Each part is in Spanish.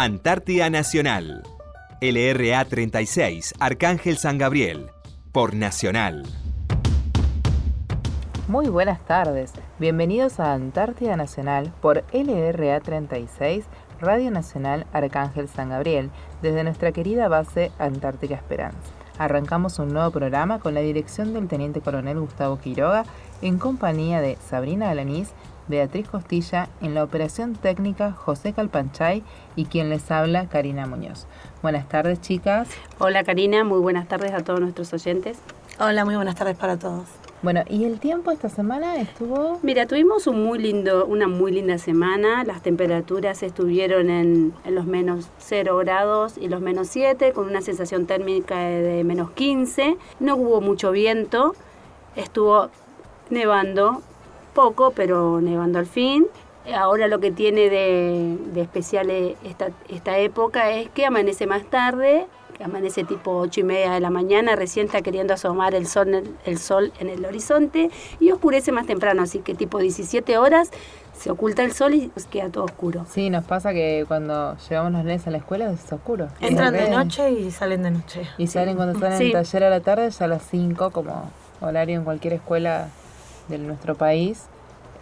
Antártida Nacional. LRA 36, Arcángel San Gabriel. Por Nacional. Muy buenas tardes. Bienvenidos a Antártida Nacional por LRA 36, Radio Nacional Arcángel San Gabriel, desde nuestra querida base Antártica Esperanza. Arrancamos un nuevo programa con la dirección del Teniente Coronel Gustavo Quiroga en compañía de Sabrina Alanís Beatriz Costilla, en la operación técnica José Calpanchay y quien les habla Karina Muñoz. Buenas tardes chicas. Hola Karina, muy buenas tardes a todos nuestros oyentes. Hola, muy buenas tardes para todos. Bueno, ¿y el tiempo esta semana estuvo? Mira, tuvimos un muy lindo, una muy linda semana. Las temperaturas estuvieron en, en los menos 0 grados y los menos 7, con una sensación térmica de, de menos 15. No hubo mucho viento. Estuvo nevando poco, pero nevando al fin. Ahora lo que tiene de, de especial esta, esta época es que amanece más tarde, que amanece tipo 8 y media de la mañana, recién está queriendo asomar el sol, el sol en el horizonte y oscurece más temprano, así que tipo 17 horas se oculta el sol y queda todo oscuro. Sí, nos pasa que cuando llevamos los nenes a la escuela es oscuro. Entran de noche y salen de noche. Y salen cuando salen Sí. en taller a la tarde, ya a las 5, como horario en cualquier escuela de nuestro país.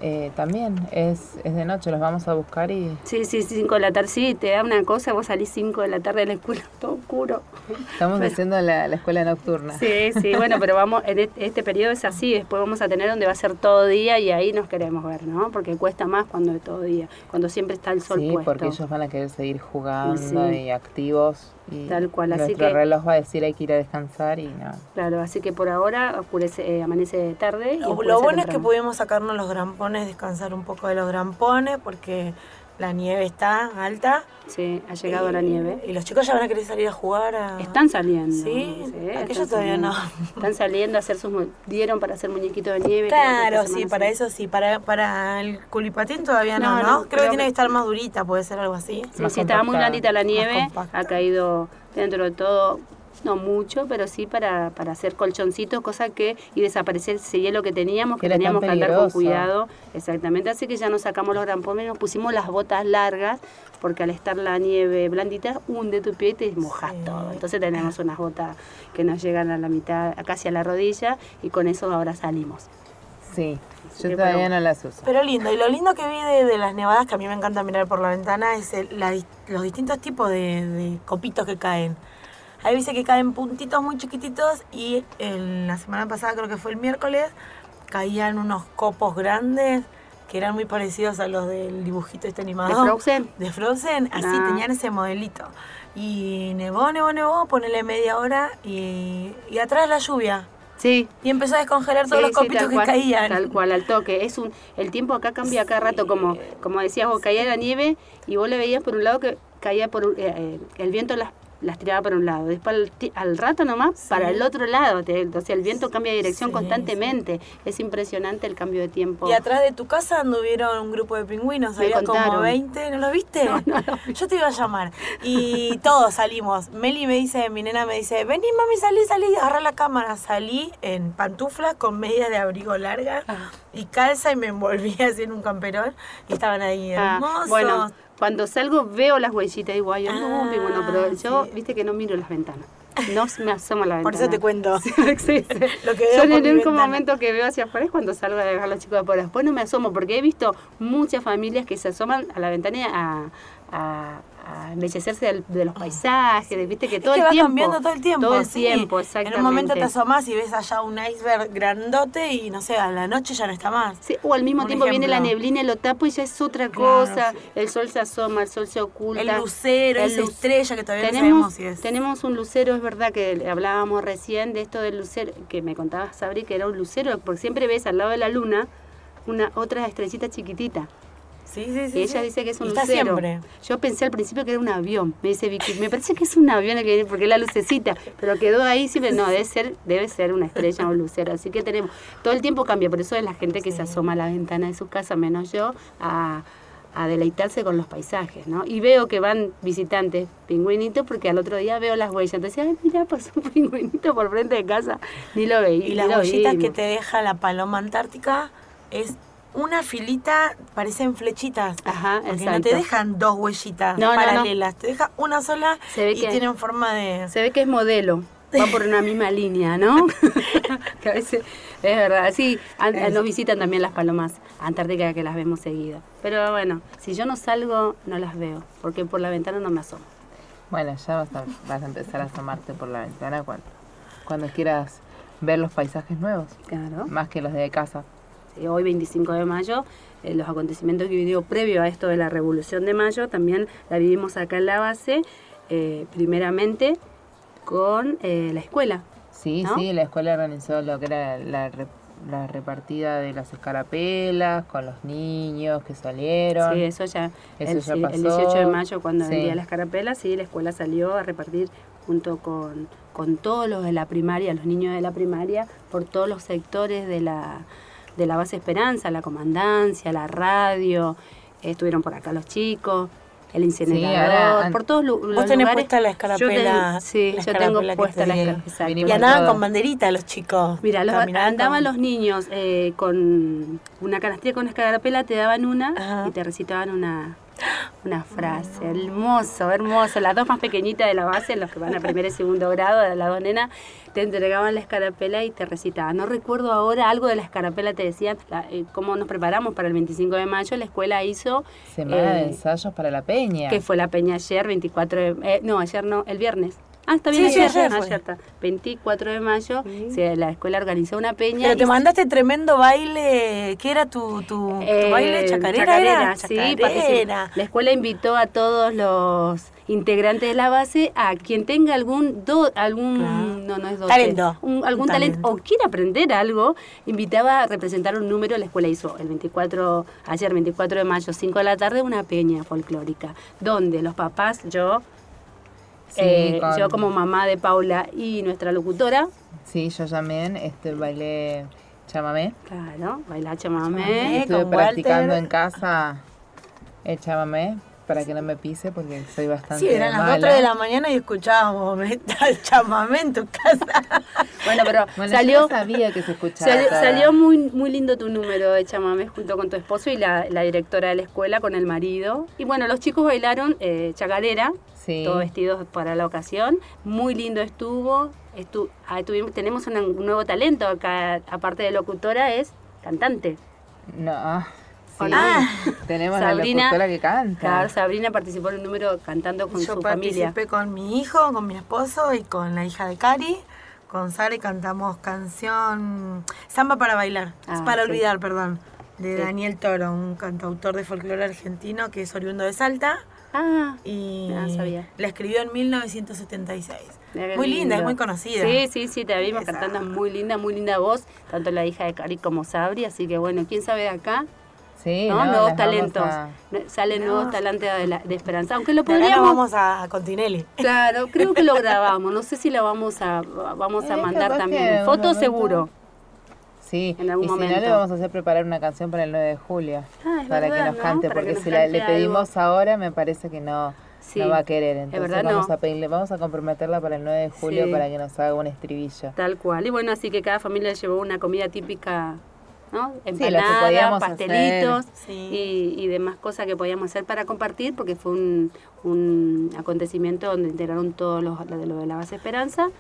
Eh, también es, es de noche, los vamos a buscar y Sí, sí, 5 de la tarde, sí, te da una cosa, vos salís 5 de la tarde de la escuela, todo oscuro. estamos haciendo la, la escuela nocturna. Sí, sí, bueno, pero vamos, en este, este periodo es así, después vamos a tener donde va a ser todo día y ahí nos queremos ver, ¿no? Porque cuesta más cuando es todo día, cuando siempre está el sol Sí, puesto. porque ellos van a querer seguir jugando Sí. y activos. Y Tal cual, así nuestro que- reloj va a decir hay que ir a descansar y no. Claro, así que por ahora oscurece, eh, amanece tarde. Y Lo, bueno es que pudimos sacarnos los grampones, descansar un poco de los grampones, porque la nieve está alta. Sí, ha llegado la Y- nieve. Y los chicos ya van a querer salir a jugar. A... Están saliendo. Sí, aquellos todavía no. Están saliendo a hacer sus... Dieron para hacer muñequitos de nieve. Claro, sí, para eso sí. Para, para el culipatín todavía no, No, ¿no? no, creo, creo que tiene que- estar más durita, puede ser algo así. Sí, sí, estaba muy blandita la nieve, ha caído dentro de todo, no mucho, pero sí para, para hacer colchoncitos, cosa que, y desaparecer ese hielo que teníamos, Que teníamos que andar con cuidado, exactamente, así que ya nos sacamos los grampones, nos pusimos las botas largas, porque al estar la nieve blandita, hunde tu pie y te mojas Sí. todo, entonces tenemos unas botas que nos llegan a la mitad, casi a la rodilla, y con eso ahora salimos. Sí, yo todavía bueno. no las uso. Pero lindo, y lo lindo que vi de, de las nevadas, que a mí me encanta mirar por la ventana, es el- la los distintos tipos de, de copitos que caen. Hay veces que caen puntitos muy chiquititos y en la semana pasada, creo que fue el miércoles, caían unos copos grandes que eran muy parecidos a los del dibujito este animado. ¿De Frozen? De Frozen, así Ah. tenían ese modelito. Y nevó, nevó, nevó, ponele media hora y, y atrás la lluvia. Sí, Y empezó a descongelar todos Sí, los sí, copitos tal que cual, caían. Tal cual, al toque. Es un, el tiempo acá cambia cada rato, como, como decías vos, caía la nieve y vos le veías por un lado que caía por eh, eh, el viento las, las tiraba por un lado, después al, rato nomás para el otro lado, te- o sea, el viento cambia de dirección Sí, constantemente. Es impresionante el cambio de tiempo. Y atrás de tu casa anduvieron un grupo de pingüinos, había como contaron. 20, ¿no lo viste? Yo te iba a llamar. Y todos salimos. Meli me dice, mi nena me dice, vení mami, salí, salí, agarra la cámara. Salí en pantuflas con medias de abrigo larga Ah. y calza y me envolví así en un camperón. Y estaban ahí Ah, hermosos. bueno, cuando salgo veo las huellitas y digo, ay, Ah, pingüino", pero yo, sí. viste que no miro las ventanas. No me asomo a la Por ventana. eso te cuento. Sí, sí. Lo que veo Yo en por el único ventana. momento que veo hacia afuera es cuando salgo a dejar a los chicos afuera. Después no me asomo porque he visto muchas familias que se asoman a la ventana a, a, a embellecerse del- de, los paisajes, de- viste que todo es que el va tiempo. cambiando todo el tiempo. Todo el sí. tiempo, exactamente. En un momento te asomás y ves allá un iceberg grandote y no sé, a la noche ya no está más. Sí, o al mismo tiempo viene la neblina y lo tapo y ya es otra Claro, cosa. sí. El sol se asoma, el sol se oculta. El lucero, El esa luz- estrella que todavía no tenemos, sabemos si es. tenemos un lucero, es verdad que hablábamos recién de esto del lucero, que me contabas, Sabri, que era un lucero, porque siempre ves al lado de la luna una otra estrellita chiquitita. Sí, sí, sí. y ella sí. dice que es un está lucero. siempre. Yo pensé al principio que era un avión. Me dice Vicky, me parece que es un avión el que viene porque es la lucecita, pero quedó ahí siempre, no, debe ser, debe ser una estrella o un lucero. Así que tenemos, todo el tiempo cambia, por eso es la gente que se asoma a la ventana de su casa, menos yo, a, a deleitarse con los paisajes, ¿no? Y veo que van visitantes pingüinitos porque al otro día veo las huellas. Entonces, ay, mira, pasó un pingüinito por frente de casa. Ni lo veí. Y ni las huellitas que te deja la paloma antártica es una filita, parecen flechitas. Ajá, Porque no te dejan dos huellitas No, no, no. paralelas, te deja una sola Se ve y que- tienen forma de... Se ve que es modelo. Va por una misma línea, ¿no? que a veces es verdad. Sí, an- Es- nos visitan también las palomas antárticas que las vemos seguido. Pero bueno, si yo no salgo, no las veo, porque por la ventana no me asomo. Bueno, ya vas a, vas a empezar a asomarte por la ventana cuando, cuando quieras ver los paisajes nuevos, Claro. más que los de casa. Sí, hoy 25 de mayo, eh, los acontecimientos que vivió previo a esto de la Revolución de Mayo, también la vivimos acá en la base, eh, primeramente con eh, la escuela. Sí, ¿No? sí, la escuela organizó lo que era la, re- la repartida de las escarapelas con los niños que salieron. Sí, eso ya, Eso el, ya sí, el pasó. 18 de mayo, cuando Sí. vendía las carapelas, sí, la escuela salió a repartir junto con, con todos los de la primaria, los niños de la primaria, por todos los sectores de la, de la base Esperanza, la comandancia, la radio, eh, estuvieron por acá los chicos, el incinerador, por todos los Vos tenés puesta la Yo escarapela. ten- sí, la yo tengo escarapela puesta te la escarapela. Y andaban con banderita los chicos. Mira, los, andaban con- los niños eh, con una canastilla con escarapela, te daban una Ajá. y te recitaban una, una frase. Hermoso, hermoso. Las dos más pequeñitas de la base, los que van a primer y segundo grado, de las dos nenas, te entregaban la escarapela y te recitaban. No recuerdo ahora, algo de la escarapela te decían, la- eh, cómo nos preparamos para el 25 de mayo. La escuela hizo, Semana de eh, ensayos para la peña. que fue la peña ayer, 24 de... eh, no, ayer no, el viernes. Ah, está bien, Sí, sí, ayer, ayer fue. está. 24 de mayo, Sí. se- la escuela organizó una peña. Pero y te mandaste tremendo baile. ¿Qué era tu, tu, tu Eh, baile? ¿Chacarera, era? sí, Chacarera. La escuela invitó a todos los integrantes de la base a quien tenga algún do, algún Claro. no no es dote, Talento. un- algún talento. o quiera aprender algo, invitaba a representar un número, la escuela hizo el 24 ayer 24 de mayo 5 de la tarde una peña folclórica donde los papás, yo Sí, eh, con- yo como mamá de Paula y nuestra locutora, Sí, yo también este, bailé chamamé. claro, bailar Chamamé. chamamé, Estuve con practicando Walter. en casa el chamamé para que no me pise porque soy bastante Sí, eran las 2 mala. de la mañana y escuchábamos el chamamé en tu casa. Bueno, pero Bueno, yo salió no sabía que se escuchaba. Salió, muy, muy lindo tu número de chamamé junto con tu esposo y la, la directora de la escuela con el marido. Y bueno, los chicos bailaron eh, chacarera, Sí. todos vestidos para la ocasión. Muy lindo estuvo. Estu- ah, tuvimos- tenemos un nuevo talento acá, aparte de locutora, es cantante. No, ah. Tenemos Sabrina- la locutora que canta. Claro, Sabrina participó en un número cantando con Yo su familia. participé con mi hijo, con mi esposo y con la hija de Cari. Con Sara y cantamos canción Samba para bailar, Ah, para sí. olvidar, perdón, de Sí. Daniel Toro, un cantautor de folclore argentino que es oriundo de Salta Ah, y sabía. la escribió en 1976. mira qué Muy linda, es muy conocida. Sí, sí, sí, te vimos Esa. cantando muy linda, muy linda voz, tanto la hija de Cari como Sabri, así que bueno, quién sabe de acá, Sí, ¿no? no, nuevos talentos, a- salen No. nuevos talentos de, la- de Esperanza, aunque lo podríamos, vamos a, a Continelli. claro, creo que lo grabamos, no sé si lo vamos a, vamos a Eh, mandar también, foto momento- seguro. Sí, en algún y si no le vamos a hacer preparar una canción para el 9 de julio. Ah, es para verdad, que nos ¿no? cante, porque nos si la- le pedimos ahora me parece que no, Sí, no va a querer. Entonces verdad, vamos no. a pedirle, vamos a comprometerla para el 9 de julio Sí. para que nos haga un estribillo. Tal cual, y bueno, así que cada familia llevó una comida típica, ¿no? que Empanadas, podíamos pastelitos Sí. y, y demás cosas que podíamos hacer para compartir, porque fue un, un acontecimiento donde integraron todos los lo de lo de la base Esperanza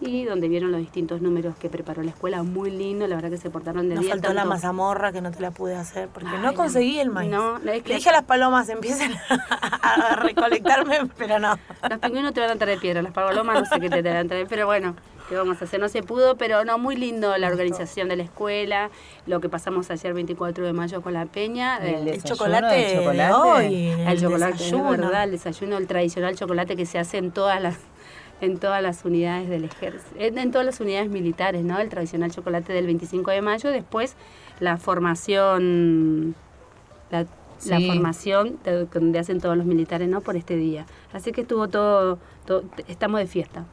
y donde vieron los distintos números que preparó la escuela, muy lindo, la verdad que se portaron de Nos 10 faltó la mazamorra que no te la pude hacer porque Ay, no conseguí el maíz. No, no, es Le que dije a las palomas empiecen a recolectarme, pero no. los pingüinos te van a traer piedra, las palomas no sé qué te van a traer, pero bueno, ¿qué vamos a hacer? No se pudo, pero no, muy lindo la organización de la escuela, lo que pasamos ayer 24 de mayo con la peña. El eh, El chocolate, de chocolate. de hoy. El chocolate, desayuno. es verdad, el desayuno, el tradicional chocolate que se hace en todas las en todas las unidades del ejército, en, todas las unidades militares, ¿no? El tradicional chocolate del 25 de mayo, después la formación la, formación de- donde hacen todos los militares, ¿no? Por este día. Así que estuvo todo, todo estamos de fiesta,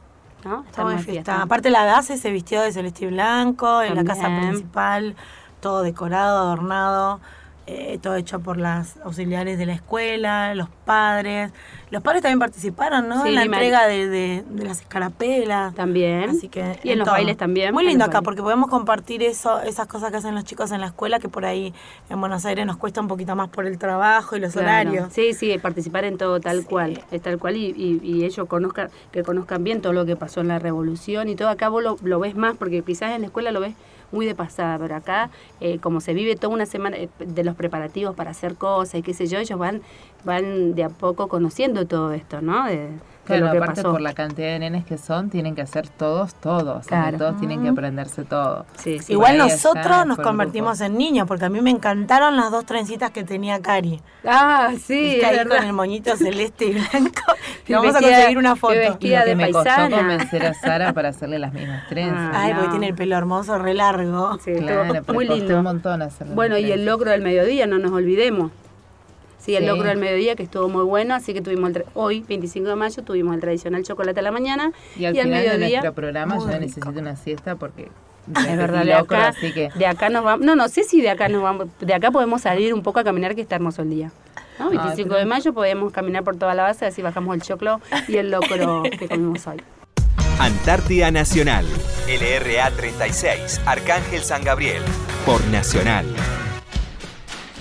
¿no? Estamos de fiesta. Aparte la base se vistió de celeste y blanco, en la casa principal, todo decorado, adornado. eh, todo hecho por las auxiliares de la escuela, los padres. Los padres también participaron, ¿no? Sí, en la entrega de, de- de las escarapelas. También. Así que y en los todo. bailes también. Muy lindo acá bailes. porque podemos compartir eso, esas cosas que hacen los chicos en la escuela que por ahí en Buenos Aires nos cuesta un poquito más por el trabajo y los Claro. horarios. Sí, sí, participar en todo tal cual, es tal cual y, y- y ellos conozcan, que conozcan bien todo lo que pasó en la revolución y todo. Acá vos lo, lo ves más porque quizás en la escuela lo ves muy de pasada, pero acá eh, como se vive toda una semana eh, de los preparativos para hacer cosas y qué sé yo, ellos van van de a poco conociendo todo esto, ¿no? De, Claro, lo que aparte pasó. por la cantidad de nenes que son, tienen que hacer todos, todos. o sea, Claro. todos tienen que aprenderse todo. Sí, sí. Igual nosotros nos convertimos en niños porque a mí me encantaron las dos trencitas que tenía Cari. Ah, sí, es ahí verdad. con el moñito celeste y blanco. Y vamos a conseguir una foto. vestida- Y lo de que me costó paisana. convencer a Sara para hacerle las mismas trenzas. Ah, Ay, porque tiene el pelo hermoso, re largo. Sí, claro, pero muy costó lindo. un montón hacerle Bueno, y el logro del mediodía, no nos olvidemos. Sí, el Sí. logro del mediodía que estuvo muy bueno, así que tuvimos el tra- hoy, 25 de mayo, tuvimos el tradicional chocolate a la mañana Y al y al final de mediodía. nuestro programa yo rico. necesito una siesta porque Es verdad, de locro, acá, así que de acá nos vamos. No, no sé si de acá nos vamos. De acá podemos salir un poco a caminar, que está hermoso el día. ¿no? 25 pero- de mayo podemos caminar por toda la base, así bajamos el choclo y el locro que comimos hoy. Antártida Nacional, LRA 36, Arcángel San Gabriel, por Nacional.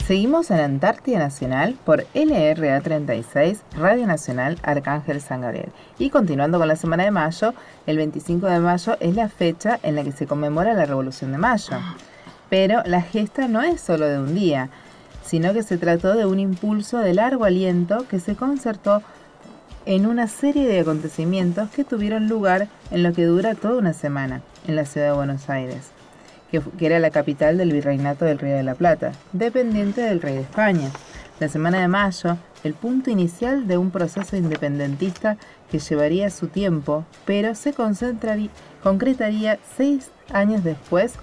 Seguimos en Antártida Nacional por LRA 36, Radio Nacional Arcángel San Gabriel. Y continuando con la semana de mayo, el 25 de mayo es la fecha en la que se conmemora la Revolución de Mayo. Pero la gesta no es solo de un día, sino que se trató de un impulso de largo aliento que se concertó en una serie de acontecimientos que tuvieron lugar en lo que dura toda una semana en la ciudad de Buenos Aires que, era la capital del virreinato del Río de la Plata, dependiente del rey de España. La semana de mayo, el punto inicial de un proceso independentista que llevaría su tiempo, pero se concretaría seis años después,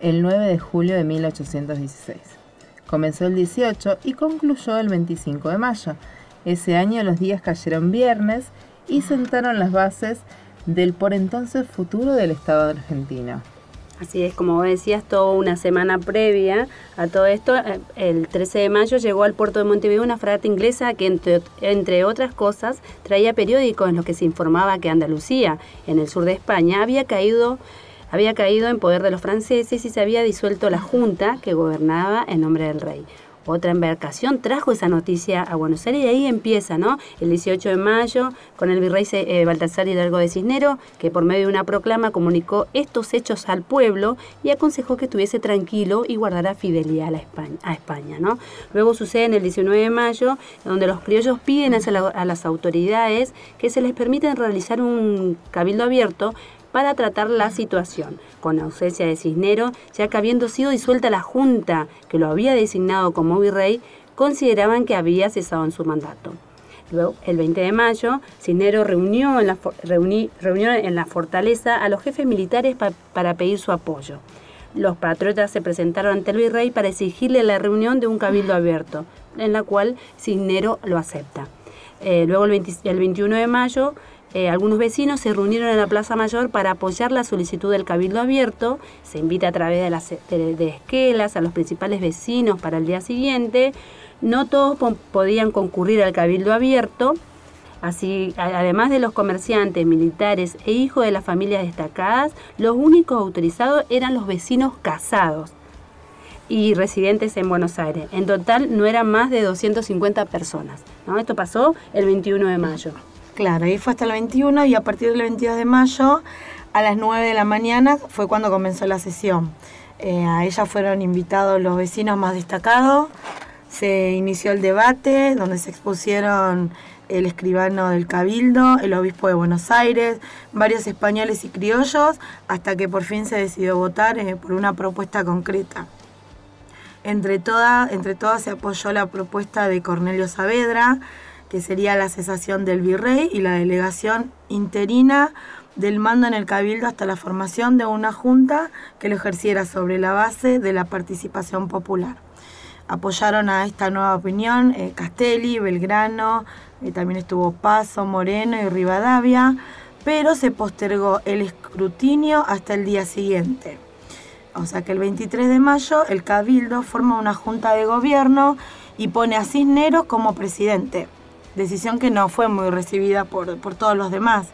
el 9 de julio de 1816. Comenzó el 18 y concluyó el 25 de mayo. Ese año los días cayeron viernes y sentaron las bases del por entonces futuro del Estado argentino. Así es, como decías, toda una semana previa a todo esto, eh, el 13 de mayo llegó al puerto de Montevideo una fragata inglesa que, entre, entre otras cosas, traía periódicos en los que se informaba que Andalucía, en el sur de España, había caído, había caído en poder de los franceses y se había disuelto la junta que gobernaba en nombre del rey. Otra embarcación trajo esa noticia a Buenos Aires y ahí empieza, ¿no? El 18 de mayo, con el virrey eh, Baltasar Hidalgo de Cisnero, que por medio de una proclama comunicó estos hechos al pueblo y aconsejó que estuviese tranquilo y guardara fidelidad a, la España, a España, ¿no? Luego sucede en el 19 de mayo, donde los criollos piden a las autoridades que se les permita realizar un cabildo abierto para tratar la situación, con ausencia de Cisnero, ya que habiendo sido disuelta la Junta que lo había designado como virrey, consideraban que había cesado en su mandato. Luego, el 20 de mayo, Cisnero reunió en la, reunió en la fortaleza a los jefes militares pa- para pedir su apoyo. Los patriotas se presentaron ante el virrey para exigirle la reunión de un cabildo abierto, en la cual Cisnero lo acepta. Eh, luego, el, 20 el 21 de mayo, eh, algunos vecinos se reunieron en la Plaza Mayor para apoyar la solicitud del Cabildo Abierto. Se invita a través de las de, de esquelas a los principales vecinos para el día siguiente. No todos po- podían concurrir al Cabildo Abierto. Así, además de los comerciantes, militares e hijos de las familias destacadas, los únicos autorizados eran los vecinos casados y residentes en Buenos Aires. En total no eran más de 250 personas. Esto pasó el 21 de mayo. Claro, ahí fue hasta el 21 y a partir del 22 de mayo a las 9 de la mañana fue cuando comenzó la sesión. Eh, a ella fueron invitados los vecinos más destacados, se inició el debate donde se expusieron el escribano del Cabildo, el obispo de Buenos Aires, varios españoles y criollos, hasta que por fin se decidió votar eh, por una propuesta concreta. Entre, entre todas se apoyó la propuesta de Cornelio Saavedra, que sería la cesación del virrey y la delegación interina del mando en el cabildo hasta la formación de una junta que lo ejerciera sobre la base de la participación popular. Apoyaron a esta nueva opinión eh, Castelli, Belgrano, eh, también estuvo Paso, Moreno y Rivadavia, pero se postergó el escrutinio hasta el día siguiente. O sea que el 23 de mayo el Cabildo forma una junta de gobierno y pone a Cisneros como presidente. Decisión que no fue muy recibida por, por todos los demás.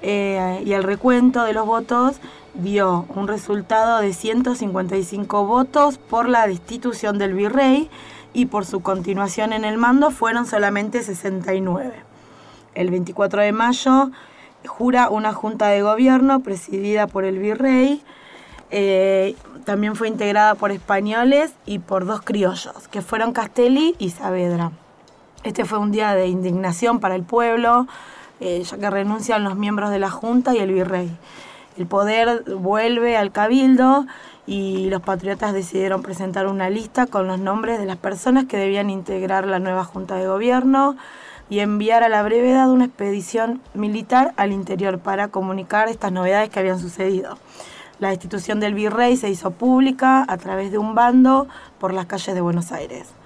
Eh, y el recuento de los votos dio un resultado de 155 votos por la destitución del virrey y por su continuación en el mando fueron solamente 69. El 24 de mayo jura una junta de gobierno presidida por el virrey. Eh, también fue integrada por españoles y por dos criollos, que fueron Castelli y Saavedra. Este fue un día de indignación para el pueblo, eh, ya que renuncian los miembros de la Junta y el virrey. El poder vuelve al cabildo y los patriotas decidieron presentar una lista con los nombres de las personas que debían integrar la nueva Junta de Gobierno y enviar a la brevedad una expedición militar al interior para comunicar estas novedades que habían sucedido. La destitución del virrey se hizo pública a través de un bando por las calles de Buenos Aires.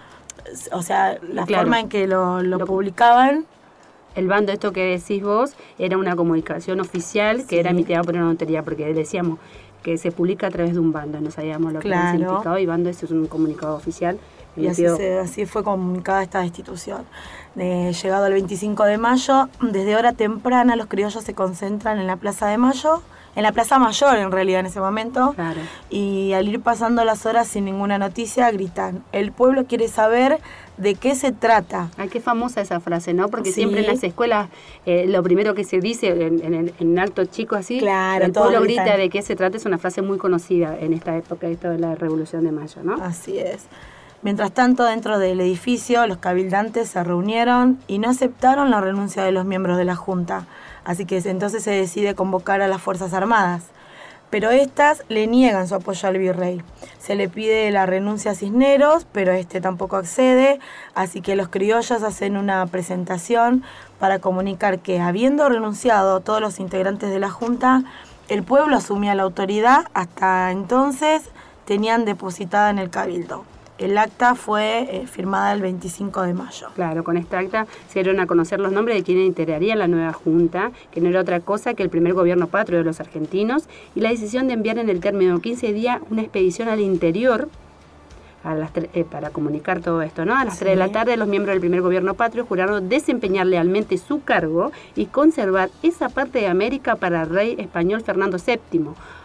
O sea, la Claro. forma en que lo, lo publicaban El bando, esto que decís vos, era una comunicación oficial que era emitida por una notaría, porque decíamos que se publica a través de un bando, no sabíamos lo que era el Claro. significado, y bando es un comunicado oficial. Y así, se- así fue comunicada esta destitución. Eh, llegado el 25 de mayo, desde hora temprana los criollos se concentran en la Plaza de Mayo, en la Plaza Mayor en realidad en ese momento, Claro. y al ir pasando las horas sin ninguna noticia gritan, el pueblo quiere saber de qué se trata. Ay, qué famosa esa frase, ¿no? Porque Sí. siempre en las escuelas eh, lo primero que se dice en, en, en alto chico así, Claro, el pueblo gritan. grita de qué se trata, es una frase muy conocida en esta época, esto de la Revolución de Mayo, ¿no? Así es. Mientras tanto, dentro del edificio, los cabildantes se reunieron y no aceptaron la renuncia de los miembros de la Junta. Así que entonces se decide convocar a las Fuerzas Armadas. Pero estas le niegan su apoyo al virrey. Se le pide la renuncia a Cisneros, pero este tampoco accede. Así que los criollos hacen una presentación para comunicar que, habiendo renunciado todos los integrantes de la Junta, el pueblo asumía la autoridad. Hasta entonces tenían depositada en el cabildo. El acta fue eh, firmada el 25 de mayo. Claro, con esta acta se dieron a conocer los nombres de quienes integrarían la nueva Junta, que no era otra cosa que el primer gobierno patrio de los argentinos, y la decisión de enviar en el término de 15 días una expedición al interior a las tre- eh, para comunicar todo esto, ¿no? A las Sí. 3 de la tarde los miembros del primer gobierno patrio juraron desempeñar lealmente su cargo y conservar esa parte de América para el rey español Fernando VII,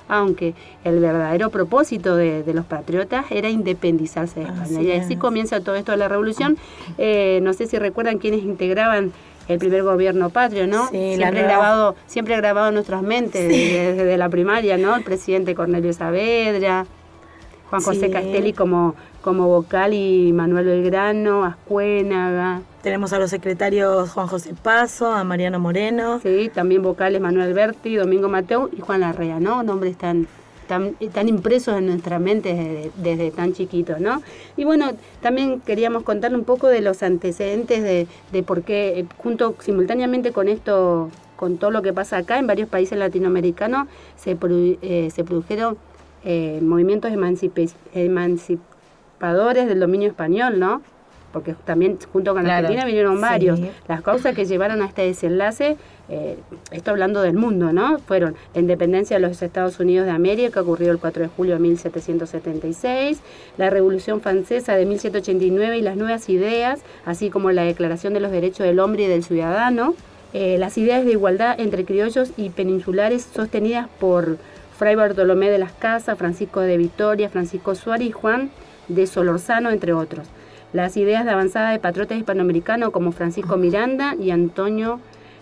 aunque el verdadero propósito de, de los patriotas era independizarse de España. Así y así es. comienza todo esto de la revolución. Eh, no sé si recuerdan quiénes integraban el primer gobierno patrio, ¿no? Sí, la siempre nueva- grabado, siempre grabado en nuestras mentes desde, desde la primaria, ¿no? El presidente Cornelio Saavedra, Juan José Sí. Castelli como, como vocal y Manuel Belgrano, Ascuénaga, Tenemos a los secretarios Juan José Paso, a Mariano Moreno. sí, también vocales Manuel Berti, Domingo Mateu y Juan Larrea, ¿no? Nombres tan, tan, tan impresos en nuestra mente desde, desde tan chiquitos, ¿no? Y bueno, también queríamos contarle un poco de los antecedentes de, de por qué, eh, junto simultáneamente con esto, con todo lo que pasa acá, en varios países latinoamericanos se, produ- eh, se produjeron eh, movimientos emancipe- emancipadores del dominio español, ¿no? Porque también junto con Claro, Argentina vinieron sí. varios. Las causas que llevaron a este desenlace, eh, esto hablando del mundo, ¿no? Fueron la independencia de los Estados Unidos de América, que ocurrió el 4 de julio de 1776, la Revolución Francesa de 1789 y las nuevas ideas, así como la Declaración de los Derechos del Hombre y del Ciudadano, eh, las ideas de igualdad entre criollos y peninsulares sostenidas por Fray Bartolomé de las Casas, Francisco de Vitoria, Francisco Suárez y Juan de Solorzano, entre otros. Las ideas de avanzada de patriotas hispanoamericanos como Francisco Miranda y Antonio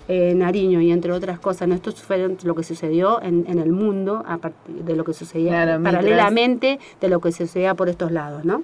eh, Nariño, y entre otras cosas. ¿no? Esto fue lo que sucedió en, en el mundo, a partir de lo que sucedía Claro, paralelamente de lo que sucedía por estos lados, ¿no?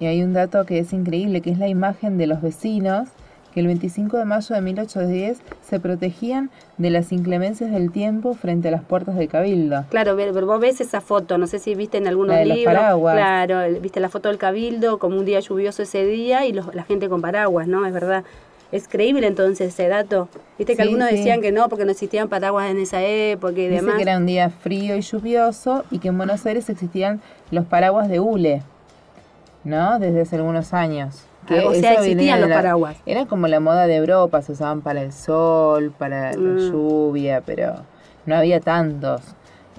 Y hay un dato que es increíble, que es la imagen de los vecinos que el 25 de mayo de 1810 se protegían de las inclemencias del tiempo frente a las puertas del cabildo. Claro, ver- vos ves esa foto, no sé si viste en algunos La de los libros. paraguas. Claro, viste la foto del cabildo como un día lluvioso ese día y los- la gente con paraguas, ¿no? Es verdad. Es creíble entonces ese dato. Viste que Sí, algunos sí. decían que no, porque no existían paraguas en esa época y Dice demás. que era un día frío y lluvioso y que en Buenos Aires existían los paraguas de hule, ¿no? Desde hace algunos años. Que Ah, o sea, existían los la- paraguas. Era como la moda de Europa, se usaban para el sol, para la Mm. lluvia, pero no había tantos.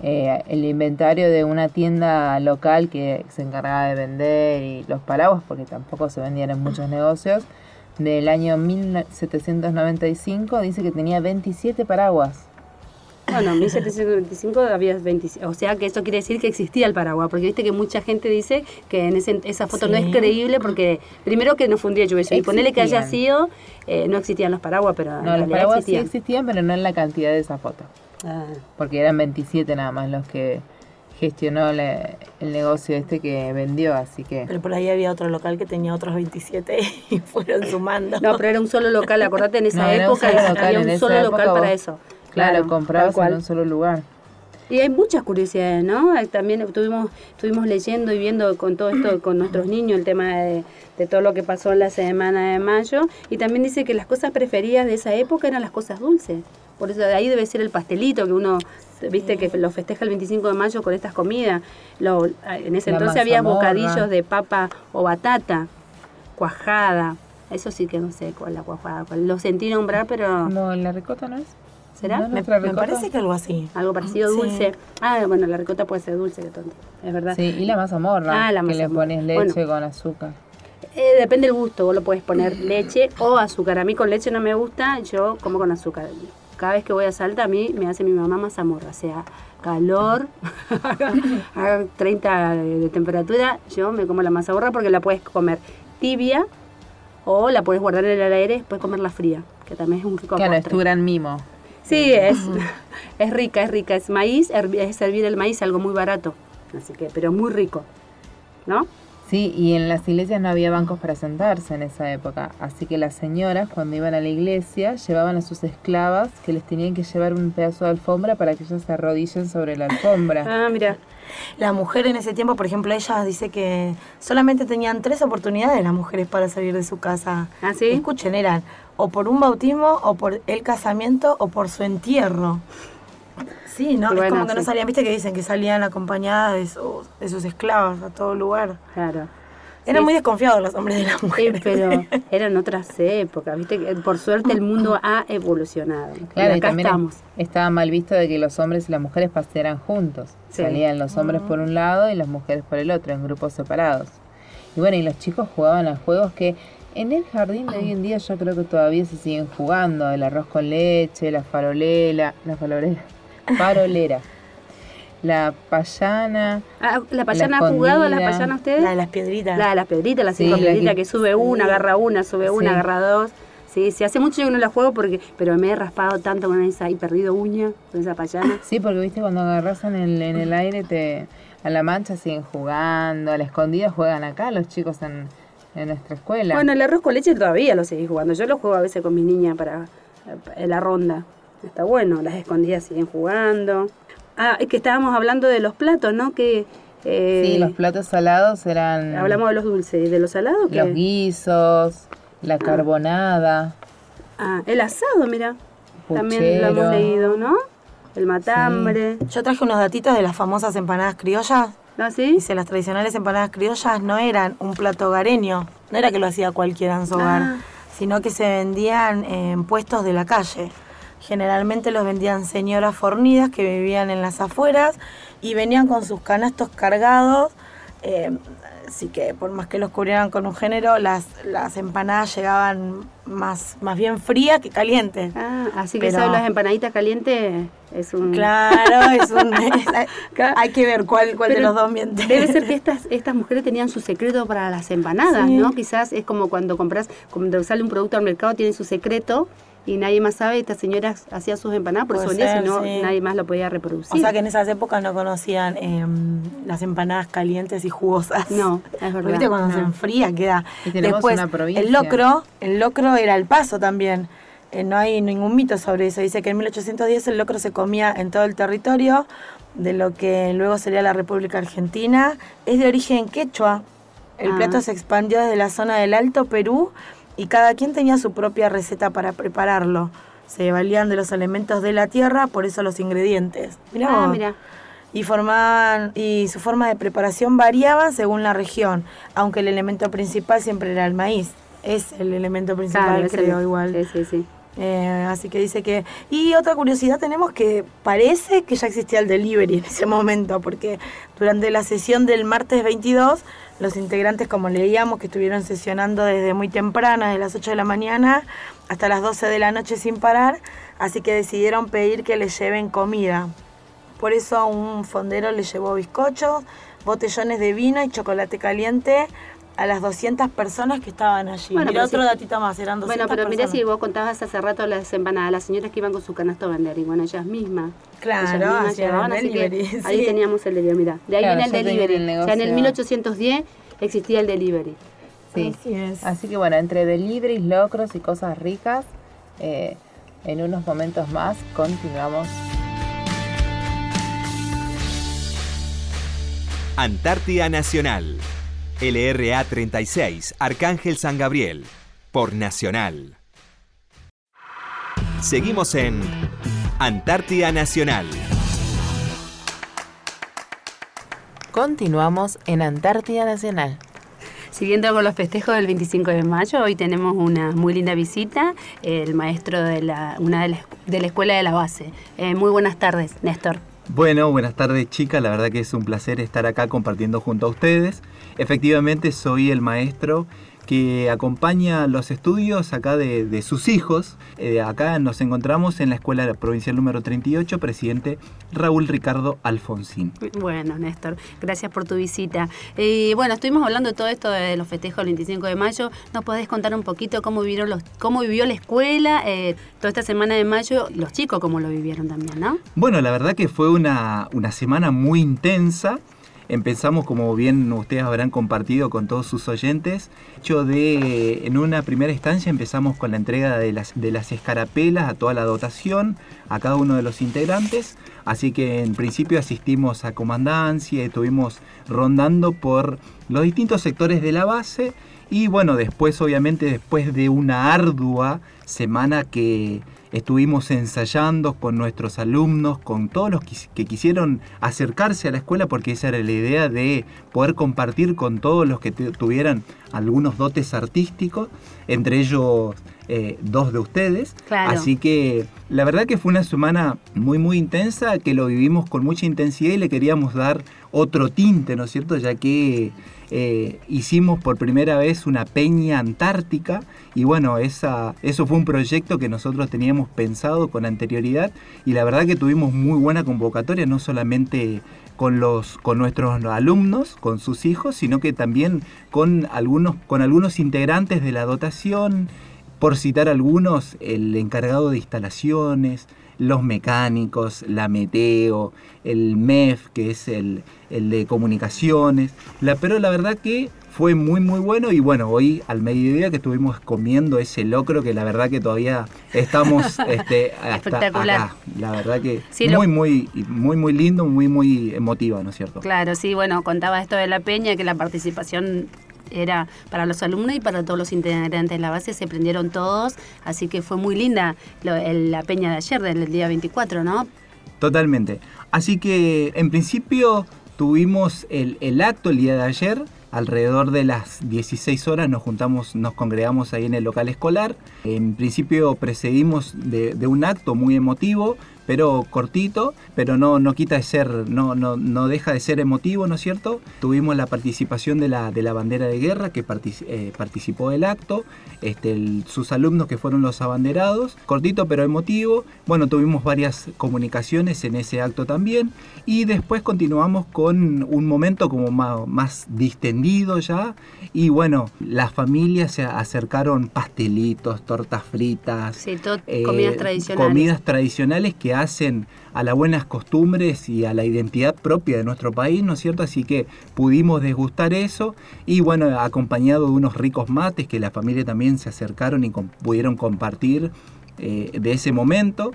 eh, el inventario de una tienda local que se encargaba de vender y los paraguas, porque tampoco se vendían en muchos negocios, del año 1795 dice que tenía 27 paraguas. Bueno, en 1795 había 20, o sea que eso quiere decir que existía el paraguas, porque viste que mucha gente dice que en ese- esa foto no es creíble porque primero que no fue un día lluvioso y ponele que haya sido, eh, no existían los paraguas, pero en No, los realidad paraguas existían. sí existían, pero no en la cantidad de esa foto, Ah, porque eran 27 nada más los que gestionó el negocio este que vendió, así que... Pero por ahí había otro local que tenía otros 27 y fueron sumando. no, pero era un solo local, acordate en esa No, era un época solo local, había en un solo época local para vos- eso. Claro, comprabas en un solo lugar. Y hay muchas curiosidades, ¿no? También estuvimos, estuvimos leyendo y viendo con todo esto, con nuestros niños, el tema de, de todo lo que pasó en la semana de mayo. Y también dice que las cosas preferidas de esa época eran las cosas dulces. Por eso de ahí debe ser el pastelito que uno, viste, que lo festeja el 25 de mayo con estas comidas. Lo, en ese La entonces había bocadillos de papa o batata, cuajada. Eso sí que no sé cuál la cuajada. Lo sentí nombrar, pero No, la ricota no es. ¿Será? No, Me, parece que algo así. Algo parecido Sí. dulce. Ah, bueno, la ricota puede ser dulce, que tonto. Es verdad. Sí, y la mazamorra, Ah, la que le pones leche Bueno. con azúcar. Eh, depende del gusto, vos lo puedes poner leche o azúcar. A mí con leche no me gusta, yo como con azúcar. Cada vez que voy a Salta, a mí me hace mi mamá mazamorra, o sea, calor, a 30 de, temperatura, yo me como la mazamorra porque la puedes comer tibia o la puedes guardar en el aire y después comerla fría, que también es un rico Claro, es postre. tu gran mimo. Sí, es, es rica, es rica, es maíz, es servir el maíz, algo muy barato, así que, pero muy rico, ¿no? Sí, y en las iglesias no había bancos para sentarse en esa época, así que las señoras cuando iban a la iglesia llevaban a sus esclavas que les tenían que llevar un pedazo de alfombra para que ellas se arrodillen sobre la alfombra. Ah, mira. La mujer en ese tiempo, por ejemplo, ella dice que solamente tenían tres oportunidades las mujeres para salir de su casa. ¿Ah, sí? Escuchen, eran o por un bautismo, o por el casamiento, o por su entierro. Sí, ¿no? Es como que no salían, viste que dicen que salían acompañadas de sus, de sus esclavas a todo lugar. Claro. Eran Sí. muy desconfiados los hombres de las Sí, mujeres. pero eran otras épocas, viste que por suerte el mundo ha evolucionado. Claro, y también estamos. estaba mal visto de que los hombres y las mujeres pasearan juntos. Sí. Salían los hombres por un lado y las mujeres por el otro, en grupos separados. Y bueno, y los chicos jugaban a juegos que en el jardín de hoy en día yo creo que todavía se siguen jugando. El arroz con leche, la farolela, la farolera, farolera, la payana. Ah, ¿La payana La ha jugado a la payana ustedes? La de las piedritas. La de las piedritas, las Sí, cinco la piedritas que- que, sube una, agarra una, sube una, Sí. agarra dos. Sí, sí, hace mucho yo que no la juego porque, pero me he raspado tanto con esa y perdido uña con esa payana. Sí, porque viste cuando agarras en el, en el aire te a la mancha siguen jugando, a la escondida juegan acá los chicos en, en nuestra escuela. Bueno, el arroz con leche todavía lo seguís jugando. Yo lo juego a veces con mi niña para eh, la ronda. Está bueno, las escondidas siguen jugando. Ah, es que estábamos hablando de los platos, ¿no? Que eh, sí, los platos salados eran hablamos de los dulces y de los salados. los que guisos, la carbonada, Ah, el asado, mira. También lo hemos leído, ¿no? El matambre. Yo traje unos datitos de las famosas empanadas criollas. ¿No así? Dice, las tradicionales empanadas criollas no eran un plato hogareño, no era que lo hacía cualquiera en su hogar, Ah. sino que se vendían en puestos de la calle. Generalmente los vendían señoras fornidas que vivían en las afueras y venían con sus canastos cargados. eh, así que por más que los cubrieran con un género, las, las empanadas llegaban más, más bien frías que calientes. Ah, así que Pero- de las empanaditas calientes es un... Claro, es un, es- hay que ver cuál, cuál de los dos miente. Debe ser que estas, estas mujeres tenían su secreto para las empanadas, Sí. ¿no? Quizás es como cuando compras, cuando sale un producto al mercado, tiene su secreto y nadie más sabe. Estas señoras hacían sus empanadas, por si no, sí. nadie más lo podía reproducir. O sea que en esas épocas no conocían em, las empanadas calientes y jugosas. No, es verdad. viste cuando se enfría queda. Y tenemos Después, una provincia. el locro, el locro era el paso también. Eh, no hay ningún mito sobre eso. Dice que en 1810 el locro se comía en todo el territorio de lo que luego sería la República Argentina. Es de origen quechua. El Ah. plato se expandió desde la zona del Alto Perú y cada quien tenía su propia receta para prepararlo. Se valían de los elementos de la tierra, por eso los ingredientes. Mirá Ah, mira. y formaban y su forma de preparación variaba según la región, aunque el elemento principal siempre era el maíz. Es el elemento principal, Claro, el- creo, igual. Sí, sí, sí. Eh, así que dice que... Y otra curiosidad tenemos que parece que ya existía el delivery en ese momento, porque durante la sesión del martes 22, los integrantes, como leíamos, que estuvieron sesionando desde muy temprano, desde las 8 de la mañana hasta las 12 de la noche sin parar, así que decidieron pedir que les lleven comida. Por eso un fondero les llevó bizcochos, botellones de vino y chocolate caliente a las 200 personas que estaban allí. Bueno, otro si- datito más, eran 200 Bueno, pero mirá personas. si vos contabas hace rato las empanadas, las señoras que iban con su canasto a vender, y bueno, ellas mismas. Claro, ellas mismas llevaban, el así que delivery, ahí teníamos el delivery, mira. De ahí Claro, viene el delivery. el o sea, en el negocio. 1810 existía el delivery. Sí. Así es. Así que bueno, entre deliveries, locros y cosas ricas, eh, en unos momentos más continuamos. Antártida Nacional. LRA 36, Arcángel San Gabriel. Por Nacional. Seguimos en Antártida Nacional. Continuamos en Antártida Nacional. Siguiendo con los festejos del 25 de mayo, hoy tenemos una muy linda visita, el maestro de la, una de la, de la escuela de la base. Eh, muy buenas tardes, Néstor. Bueno, buenas tardes chicas, la verdad que es un placer estar acá compartiendo junto a ustedes. Efectivamente soy el maestro que acompaña los estudios acá de, de sus hijos. Eh, acá nos encontramos en la Escuela Provincial número 38, presidente Raúl Ricardo Alfonsín. Bueno, Néstor, gracias por tu visita. Y bueno, estuvimos hablando de todo esto de los festejos del 25 de mayo. ¿Nos podés contar un poquito cómo vivieron los, cómo vivió la escuela eh, toda esta semana de mayo, los chicos cómo lo vivieron también, ¿no? Bueno, la verdad que fue una, una semana muy intensa. Empezamos, como bien ustedes habrán compartido con todos sus oyentes, hecho de, en una primera instancia empezamos con la entrega de las, de las escarapelas a toda la dotación, a cada uno de los integrantes, así que en principio asistimos a comandancia, estuvimos rondando por los distintos sectores de la base. Y bueno, después obviamente después de una ardua semana que estuvimos ensayando con nuestros alumnos, con todos los que, quisieron acercarse a la escuela, porque esa era la idea de poder compartir con todos los que tu- tuvieran algunos dotes artísticos, entre ellos eh, dos de ustedes. Claro. Así que la verdad que fue una semana muy muy intensa, que lo vivimos con mucha intensidad y le queríamos dar otro tinte, ¿no es cierto? Ya que eh, hicimos por primera vez una peña antártica y bueno, esa, eso fue un proyecto que nosotros teníamos pensado con anterioridad y la verdad que tuvimos muy buena convocatoria, no solamente con, los, con nuestros alumnos, con sus hijos, sino que también con algunos, con algunos integrantes de la dotación, por citar algunos, el encargado de instalaciones, los mecánicos, la Meteo, el MEF, que es el, el de comunicaciones. La, pero la verdad que fue muy muy bueno y bueno, hoy al mediodía que estuvimos comiendo ese locro que la verdad que todavía estamos este, hasta Espectacular. acá. La verdad que Sí, lo- muy muy muy muy lindo, muy muy emotiva, ¿no es cierto? Claro, sí, bueno, contaba esto de la peña, que la participación era para los alumnos y para todos los integrantes de la base, se prendieron todos, así que fue muy linda la peña de ayer, del día 24, ¿no? Totalmente. Así que en principio tuvimos el, el acto el día de ayer. Alrededor de las 16 horas nos juntamos, nos congregamos ahí en el local escolar. En principio precedimos de un acto muy emotivo, pero cortito, pero no, no quita de ser, no, no, no deja de ser emotivo, ¿no es cierto? Tuvimos la participación de la, de la bandera de guerra que partici- eh, participó del acto, este, el- sus alumnos que fueron los abanderados, cortito pero emotivo. Bueno, tuvimos varias comunicaciones en ese acto también y después continuamos con un momento como más, más distendido ya y bueno, las familias se acercaron pastelitos, tortas fritas, Sí, eh, comidas tradicionales. comidas tradicionales que hacen a las buenas costumbres y a la identidad propia de nuestro país, ¿no es cierto? Así que pudimos degustar eso y bueno, acompañado de unos ricos mates que la familia también se acercaron y pudieron compartir eh, de ese momento.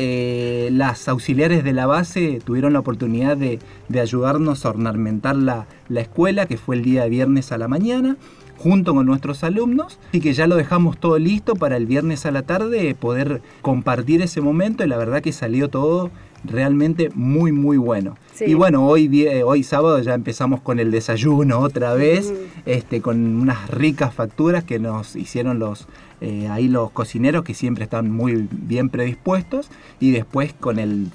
Eh, las auxiliares de la base tuvieron la oportunidad de, de ayudarnos a ornamentar la, la escuela, que fue el día viernes a la mañana. Junto con nuestros alumnos. Así que ya lo dejamos todo listo para el viernes a la tarde poder compartir ese momento y la verdad que salió todo realmente muy muy bueno. Y bueno, hoy, hoy sábado ya empezamos con el desayuno otra vez, este, con unas ricas facturas que nos hicieron los eh, ahí los cocineros que siempre están muy bien predispuestos y después con el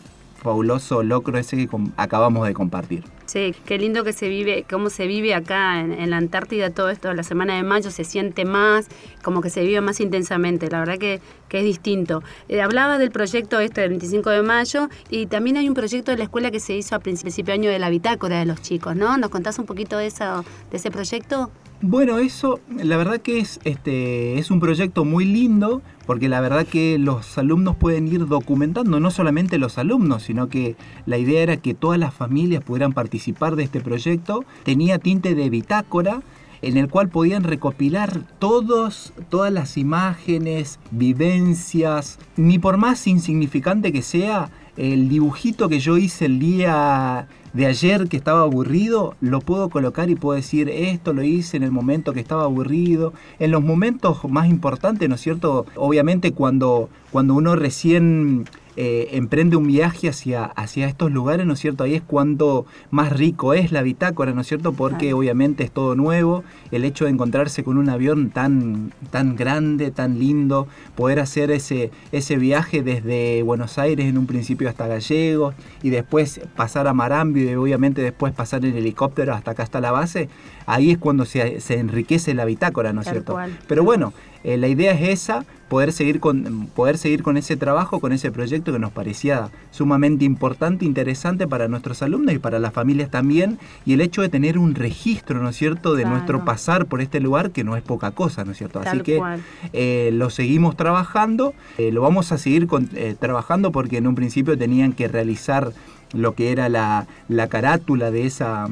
fabuloso locro ese que acabamos de compartir. Sí, qué lindo que se vive, cómo se vive acá en, la Antártida todo esto, la semana de mayo se siente más, como que se vive más intensamente, la verdad que, es distinto. Eh, hablabas del proyecto este del 25 de mayo y también hay un proyecto de la escuela que se hizo a principio de año de la bitácora de los chicos, ¿no? ¿Nos contás un poquito de, eso, de ese proyecto? Bueno, eso, la verdad que es, este, es un proyecto muy lindo, porque la verdad que los alumnos pueden ir documentando, no solamente los alumnos, sino que la idea era que todas las familias pudieran participar de este proyecto. Tenía tinte de bitácora, en el cual podían recopilar todos, todas las imágenes, vivencias, ni por más insignificante que sea, el dibujito que yo hice el día de ayer que estaba aburrido, lo puedo colocar y puedo decir, esto lo hice en el momento que estaba aburrido, en los momentos más importantes, ¿no es cierto? Obviamente cuando, cuando uno recién eh, emprende un viaje hacia, hacia estos lugares, ¿no es cierto? Ahí es cuando más rico es la bitácora, ¿no es cierto? Porque obviamente es todo nuevo, el hecho de encontrarse con un avión tan, tan grande, tan lindo, poder hacer ese, ese viaje desde Buenos Aires en un principio hasta Gallegos y después pasar a Marambio y obviamente después pasar en helicóptero hasta acá hasta la base, ahí es cuando se, se enriquece la bitácora, ¿no es cierto? Pero bueno, eh, la idea es esa, poder seguir, con, poder seguir con ese trabajo, con ese proyecto que nos parecía sumamente importante, interesante para nuestros alumnos y para las familias también, y el hecho de tener un registro, ¿no es cierto?, de nuestro pasar por este lugar, que no es poca cosa, ¿no es cierto? Así que eh, lo seguimos trabajando, eh, lo vamos a seguir trabajando porque en un principio tenían que realizar lo que era la, la carátula de esa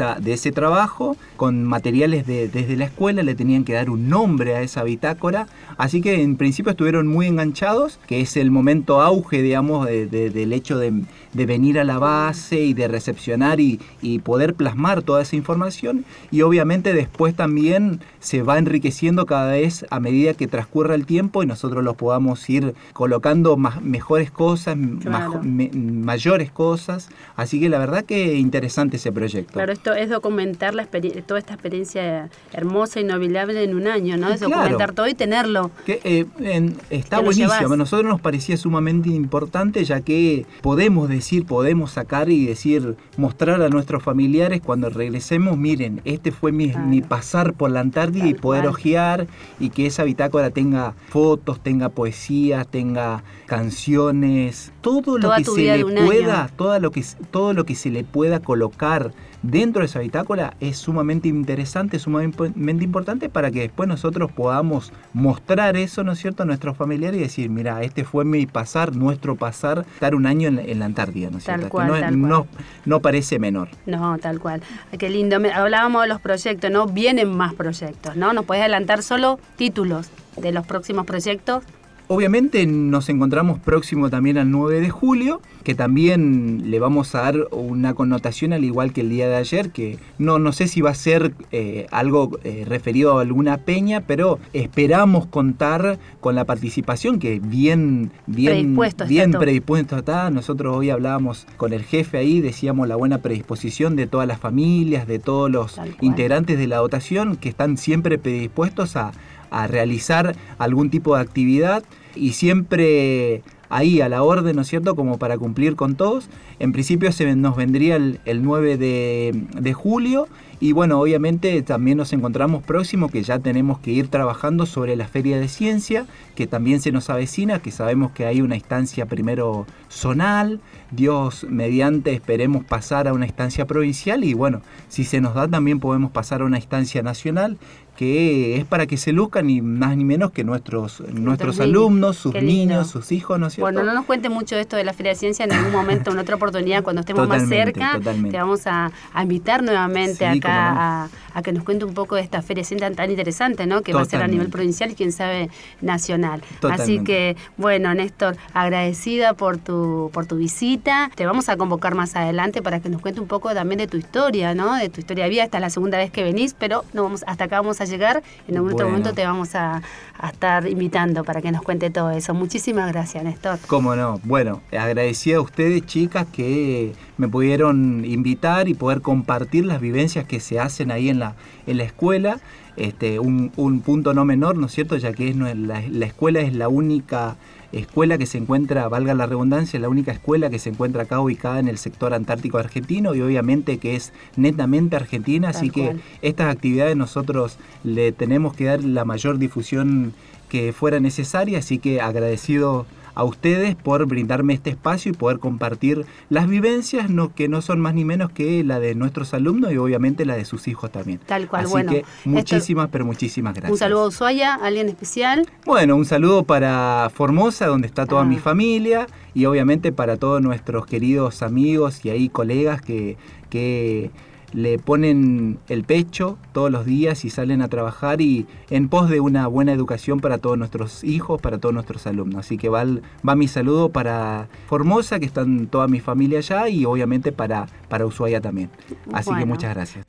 de ese trabajo, con materiales de, desde la escuela, le tenían que dar un nombre a esa bitácora, así que en principio estuvieron muy enganchados, que es el momento auge, digamos, del hecho de, venir a la base y de recepcionar y, poder plasmar toda esa información, y obviamente después también se va enriqueciendo cada vez a medida que transcurra el tiempo y nosotros los podamos ir colocando más, mejores cosas, mayores cosas, así que la verdad que interesante ese proyecto. Claro, esto es documentar la toda esta experiencia hermosa, y inolvidable en un año, ¿no? Es documentar todo y tenerlo. Que, eh, está buenísimo. A nosotros nos parecía sumamente importante ya que podemos decir, podemos sacar y decir, mostrar a nuestros familiares cuando regresemos, miren, este fue mi, pasar por la Antártida y poder ojear y que esa bitácora tenga fotos, tenga poesía, tenga canciones, todo lo que se le pueda, todo lo que, todo lo que se le pueda colocar dentro de esa bitácora es sumamente interesante, sumamente importante para que después nosotros podamos mostrar eso, ¿no es cierto?, a nuestros familiares y decir, mira, este fue mi pasar, nuestro pasar, estar un año en, la Antártida, ¿no es cierto? no, no, parece menor. No, tal cual. Qué lindo. Hablábamos de los proyectos, ¿no? Vienen más proyectos, ¿no? ¿Nos puedes adelantar solo títulos de los próximos proyectos? Obviamente nos encontramos próximo también al 9 de julio, que también le vamos a dar una connotación al igual que el día de ayer, que no, no sé si va a ser eh, algo eh, referido a alguna peña, pero esperamos contar con la participación que bien, bien predispuesto, bien predispuesto está. Nosotros hoy hablábamos con el jefe ahí, decíamos la buena predisposición de todas las familias, de todos los integrantes de la dotación, que están siempre predispuestos a, a realizar algún tipo de actividad y siempre ahí a la orden, ¿no es cierto?, como para cumplir con todos. En principio se nos vendría el, 9 de, de, julio y bueno, obviamente también nos encontramos próximo que ya tenemos que ir trabajando sobre la Feria de Ciencia, que también se nos avecina, que sabemos que hay una instancia primero zonal, Dios mediante esperemos pasar a una instancia provincial y bueno, si se nos da también podemos pasar a una instancia nacional que es para que se luzcan ni más ni menos que nuestros, nuestros alumnos, sus niños, sus hijos, ¿no es cierto? Bueno, no nos cuente mucho esto de la Feria de Ciencia en algún momento, en otra oportunidad, cuando estemos más cerca, te vamos a, invitar nuevamente acá a, que nos cuente un poco de esta Feria de Ciencia tan interesante, ¿no? Que va a ser a nivel provincial y quién sabe nacional. Así que, bueno, Néstor, agradecida por tu, por tu visita. Te vamos a convocar más adelante para que nos cuente un poco también de tu historia, ¿no? De tu historia de vida. Esta es la segunda vez que venís, pero no vamos, hasta acá vamos a llegar. En algún otro momento te vamos a, a estar invitando para que nos cuente todo eso. Muchísimas gracias, Néstor. Cómo no. Bueno, agradecida a ustedes, chicas, que me pudieron invitar y poder compartir las vivencias que se hacen ahí en la, en la escuela. Este, un, un punto no menor, ¿no es cierto? Ya que es, no- la, la escuela es la única escuela que se encuentra, valga la redundancia, la única escuela que se encuentra acá ubicada en el sector antártico argentino y obviamente que es netamente argentina, así que estas actividades nosotros le tenemos que dar la mayor difusión que fuera necesaria, así que agradecido a ustedes por brindarme este espacio y poder compartir las vivencias no, que no son más ni menos que la de nuestros alumnos y obviamente la de sus hijos también. Tal cual, Así bueno. que esto- muchísimas, pero muchísimas gracias. Un saludo a Ushuaia, alguien especial. Bueno, un saludo para Formosa, donde está toda Ah. mi familia, y obviamente para todos nuestros queridos amigos y ahí colegas que, que le ponen el pecho todos los días y salen a trabajar y en pos de una buena educación para todos nuestros hijos, para todos nuestros alumnos. Así que va, el- va mi saludo para Formosa, que están toda mi familia allá, y obviamente para, para Ushuaia también. Así que muchas gracias.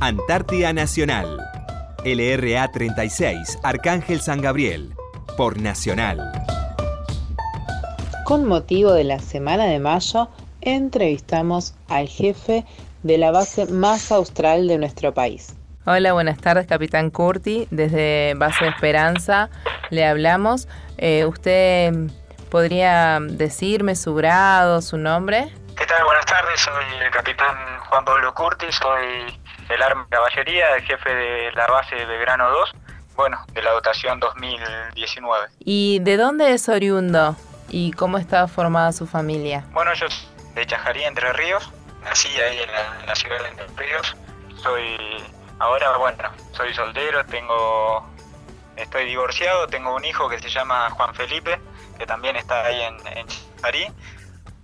Antártida Nacional. LRA 36, Arcángel San Gabriel. Por Nacional. Con motivo de la Semana de Mayo, entrevistamos al jefe de la base más austral de nuestro país. Hola, buenas tardes, capitán Curti. Desde Base de Esperanza le hablamos. Eh, ¿Usted podría decirme su grado, su nombre? ¿Qué tal? Buenas tardes, soy el capitán Juan Pablo Curti, soy del Arma de Caballería, el jefe de la base de Belgrano 2, bueno, de la dotación 2019. ¿Y de dónde es oriundo? ¿Y cómo está formada su familia? Bueno, yo de Chajarí, Entre Ríos, nací ahí en la, ciudad de Entre Ríos, soy, ahora, bueno, soy soltero, tengo, estoy divorciado, tengo un hijo que se llama Juan Felipe, que también está ahí en, en Chajarí.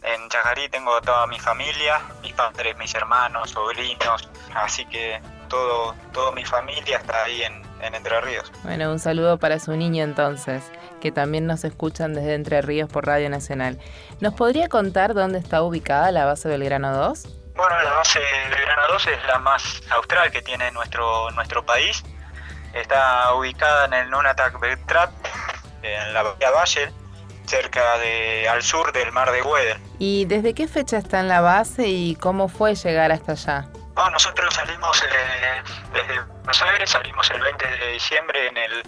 En Chajarí tengo toda mi familia, mis padres, mis hermanos, sobrinos, así que todo, toda mi familia está ahí en, en Entre Ríos. Bueno, un saludo para su niño entonces, que también nos escuchan desde Entre Ríos por Radio Nacional. ¿Nos podría contar dónde está ubicada la base Belgrano 2? Bueno, la base Belgrano 2 es la más austral que tiene nuestro, nuestro país. Está ubicada en el Nunatak Beltrat, en la bahía Valle, cerca de al sur del mar de Weddell. ¿Y desde qué fecha está en la base y cómo fue llegar hasta allá? Bueno, nosotros salimos eh, desde Buenos Aires, salimos el 20 de diciembre en el,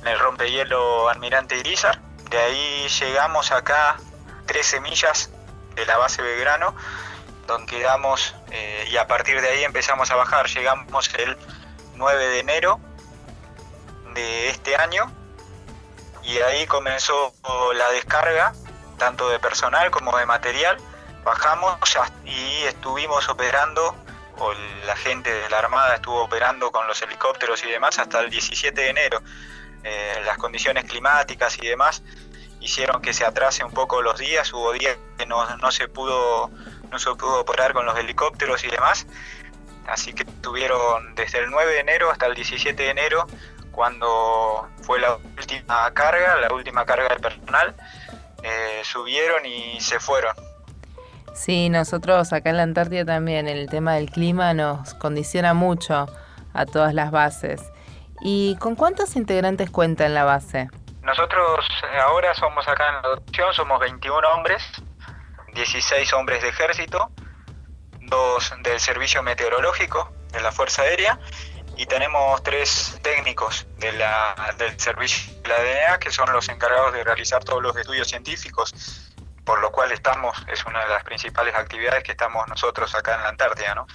en el rompehielo Almirante Irizar. De ahí llegamos acá 13 millas de la base Belgrano, donde quedamos eh, y a partir de ahí empezamos a bajar. Llegamos el 9 de enero de este año y ahí comenzó la descarga, tanto de personal como de material. Bajamos y estuvimos operando o la gente de la Armada estuvo operando con los helicópteros y demás hasta el 17 de enero. Eh, las condiciones climáticas y demás hicieron que se atrase un poco los días, hubo días que no, no se pudo no se pudo operar con los helicópteros y demás, así que tuvieron desde el 9 de enero hasta el 17 de enero, cuando fue la última carga, la última carga del personal, eh, subieron y se fueron. Sí, nosotros acá en la Antártida también el tema del clima nos condiciona mucho a todas las bases. ¿Y con cuántos integrantes cuenta en la base? Nosotros eh, ahora somos acá en la dotación, somos 21 hombres, 16 hombres de ejército, dos del servicio meteorológico de la Fuerza Aérea y tenemos tres técnicos de la, del servicio de la DNA que son los encargados de realizar todos los estudios científicos, por lo cual estamos, es una de las principales actividades que estamos nosotros acá en la Antártida, ¿no?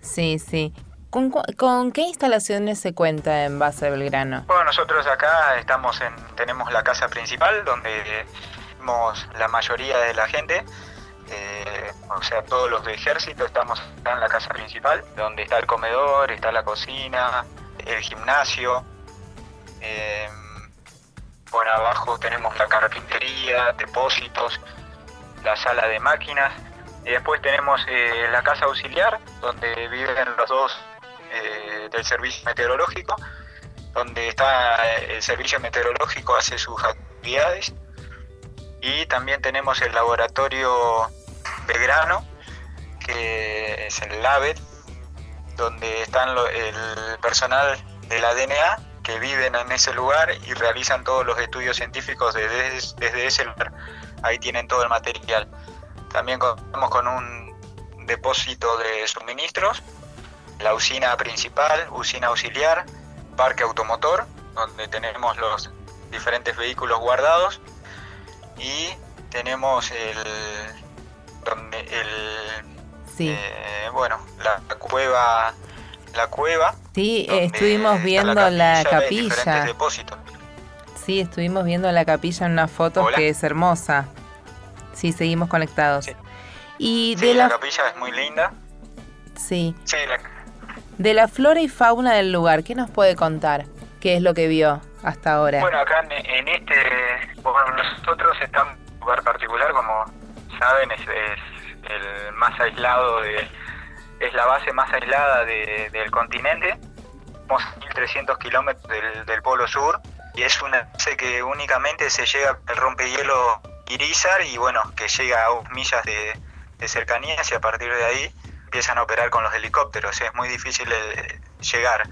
Sí, sí. ¿Con, con qué instalaciones se cuenta en base Belgrano? Bueno, nosotros acá estamos en, tenemos la casa principal donde vemos la mayoría de la gente, eh, o sea, todos los de ejército estamos acá en la casa principal, donde está el comedor, está la cocina, el gimnasio. eh, bueno, abajo tenemos la carpintería, depósitos, la sala de máquinas. Y después tenemos eh, la casa auxiliar, donde viven los dos del servicio meteorológico donde está eh, el servicio meteorológico, hace sus actividades. Y también tenemos el laboratorio Belgrano, que es el LABET, donde están el personal de la DNA que viven en ese lugar y realizan todos los estudios científicos desde, desde ese lugar. Ahí tienen todo el material. También contamos con un depósito de suministros, la usina principal, usina auxiliar, parque automotor, donde tenemos los diferentes vehículos guardados y tenemos el donde el eh, bueno la, cueva la cueva sí estuvimos viendo la capilla, sí estuvimos viendo la capilla en una foto que es hermosa. Sí seguimos conectados. Y de la... capilla es muy linda. Sí, de la flora y fauna del lugar. Qué nos puede contar qué es lo que vio hasta ahora bueno acá en, este bueno, nosotros estamos en un lugar particular como saben es el más aislado de, es la base más aislada del continente, somos 1.300 kilómetros del, polo sur y es una base que únicamente se llega al rompehielo Irizar y bueno, que llega a dos millas de, cercanías y a partir de ahí empiezan a operar con los helicópteros, es muy difícil eh, llegar.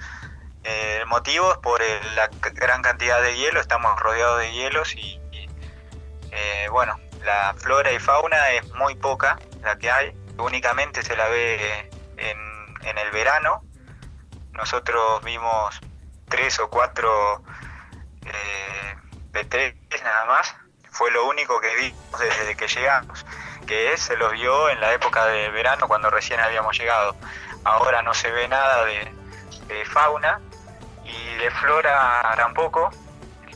Eh, el motivo es por la gran cantidad de hielo, estamos rodeados de hielos y, eh, bueno, la flora y fauna es muy poca, la que hay. Únicamente se la ve en, el verano. Nosotros vimos tres o cuatro eh, nada más. Fue lo único que vimos desde que llegamos, que se los vio en la época de verano cuando recién habíamos llegado. Ahora no se ve nada de, fauna y de flora tampoco.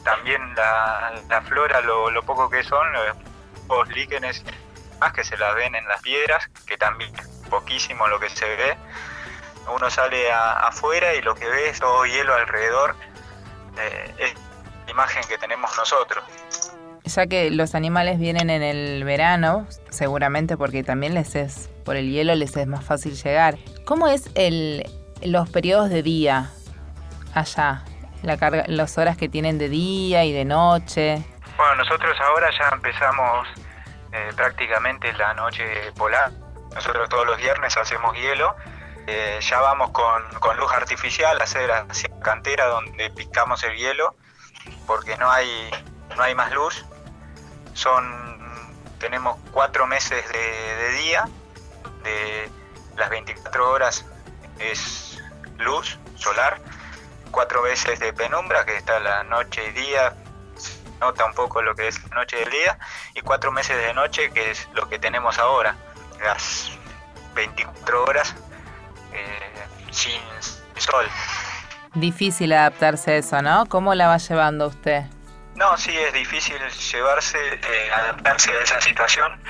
También la, flora, lo, poco que son, los líquenes más que se las ven en las piedras, que también poquísimo lo que se ve. Uno sale afuera y lo que ve es todo hielo alrededor. Eh, es la imagen que tenemos nosotros. Ya que los animales vienen en el verano, seguramente porque también les es, por el hielo les es más fácil llegar. ¿Cómo es el, los periodos de día allá? La carga, las horas que tienen de día y de noche. Bueno, nosotros ahora ya empezamos eh, prácticamente la noche polar. Nosotros todos los viernes hacemos hielo. Eh, ya vamos con, luz artificial a hacer hacia cantera donde picamos el hielo porque no hay, no hay más luz. Son, tenemos cuatro meses de, día, de las 24 horas es luz solar, cuatro veces de penumbra, que está la noche y día, nota un poco lo que es la noche y el día, y cuatro meses de noche, que es lo que tenemos ahora, las 24 horas eh, sin sol. Difícil adaptarse a eso, ¿no? ¿Cómo la va llevando usted? No, sí, es difícil llevarse, eh, adaptarse a esa situación.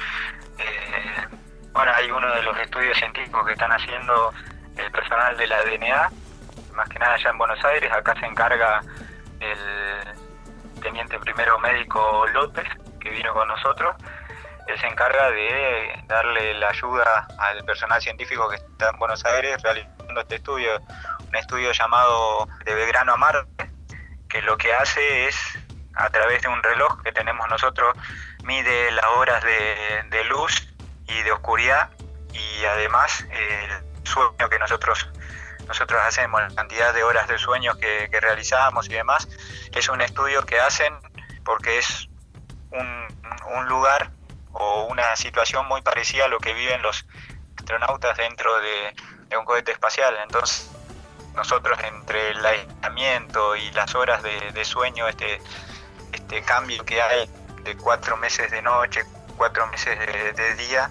Eh, bueno, hay uno de los estudios científicos que están haciendo el personal de la DNA, más que nada allá en Buenos Aires, acá se encarga el teniente primero médico López, que vino con nosotros, él se encarga de darle la ayuda al personal científico que está en Buenos Aires realizando este estudio, un estudio llamado de Belgrano a Marte, que lo que hace es, a través de un reloj que tenemos nosotros, mide las horas de, luz y de oscuridad y además el sueño que nosotros nosotros hacemos, la cantidad de horas de sueño que, realizamos y demás, es un estudio que hacen porque es un, lugar o una situación muy parecida a lo que viven los astronautas dentro de, un cohete espacial. Entonces, nosotros entre el aislamiento y las horas de, sueño, este, este cambio que hay de cuatro meses de noche, cuatro meses de, día,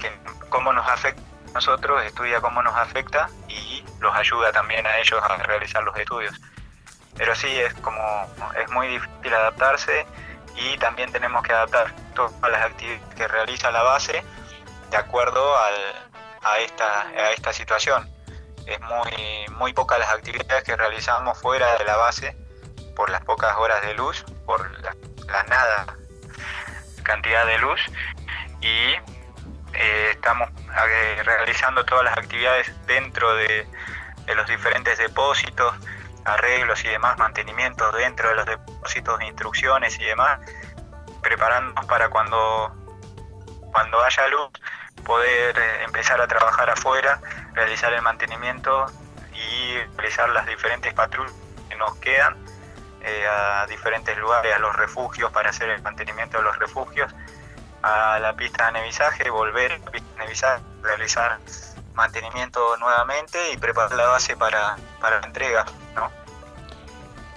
que cómo nos afecta a nosotros, estudia cómo nos afecta y los ayuda también a ellos a realizar los estudios. Pero sí, es como es muy difícil adaptarse y también tenemos que adaptar todas las actividades que realiza la base de acuerdo a, esta, a esta situación. Es muy, muy pocas las actividades que realizamos fuera de la base por las pocas horas de luz, por la, nada cantidad de luz y eh, estamos eh, realizando todas las actividades dentro de, los diferentes depósitos, arreglos y demás, mantenimiento dentro de los depósitos, instrucciones y demás, preparándonos para cuando, cuando haya luz poder eh, empezar a trabajar afuera realizar el mantenimiento y realizar las diferentes patrullas que nos quedan eh, a diferentes lugares, a los refugios para hacer el mantenimiento de los refugios, a la pista de nevisaje, volver a la pista de nevisaje, realizar mantenimiento nuevamente y preparar la base para, para la entrega, ¿no?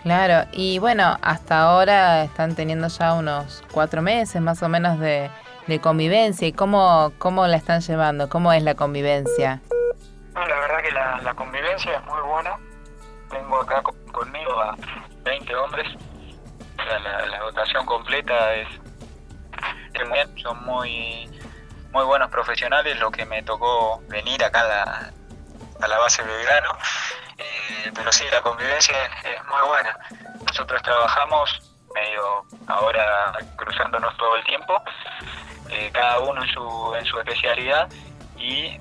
Claro, y bueno, hasta ahora están teniendo ya unos cuatro meses más o menos de, de convivencia. ¿Y cómo, cómo la están llevando? ¿Cómo es la convivencia? No, la verdad que la, la convivencia es muy buena. Tengo acá con- conmigo a 20 hombres. La, la- la dotación completa es, muy. Son muy, muy buenos profesionales. Lo que me tocó venir acá a la, a la base Belgrano. Eh, pero sí, la convivencia es, muy buena. Nosotros trabajamos medio ahora cruzándonos todo el tiempo, eh, cada uno en su, en su especialidad y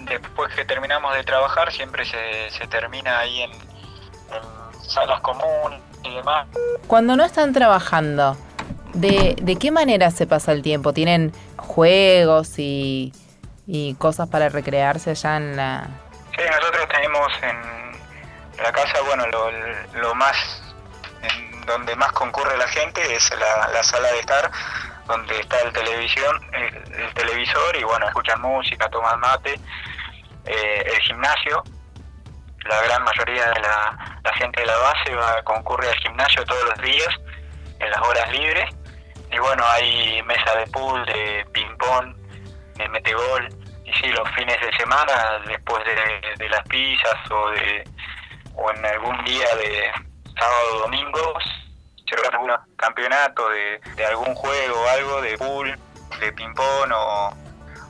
después que terminamos de trabajar siempre se, se termina ahí en salas comunes y demás. Cuando no están trabajando, ¿de, de qué manera se pasa el tiempo? ¿Tienen juegos y, y cosas para recrearse allá en la... Sí, nosotros tenemos en la casa, bueno, lo, lo más, en donde más concurre la gente es la, la sala de estar, donde está el televisión, el, el televisor y bueno, escuchan música, toman mate, eh, el gimnasio. La gran mayoría de la, gente de la base va, concurre al gimnasio todos los días, en las horas libres. Y bueno, hay mesa de pool, de ping-pong, de metegol. Y sí, los fines de semana, después de, las pizzas o, de, o en algún día de sábado o domingo, se algún campeonato de, de algún juego o algo, de pool, de ping-pong o,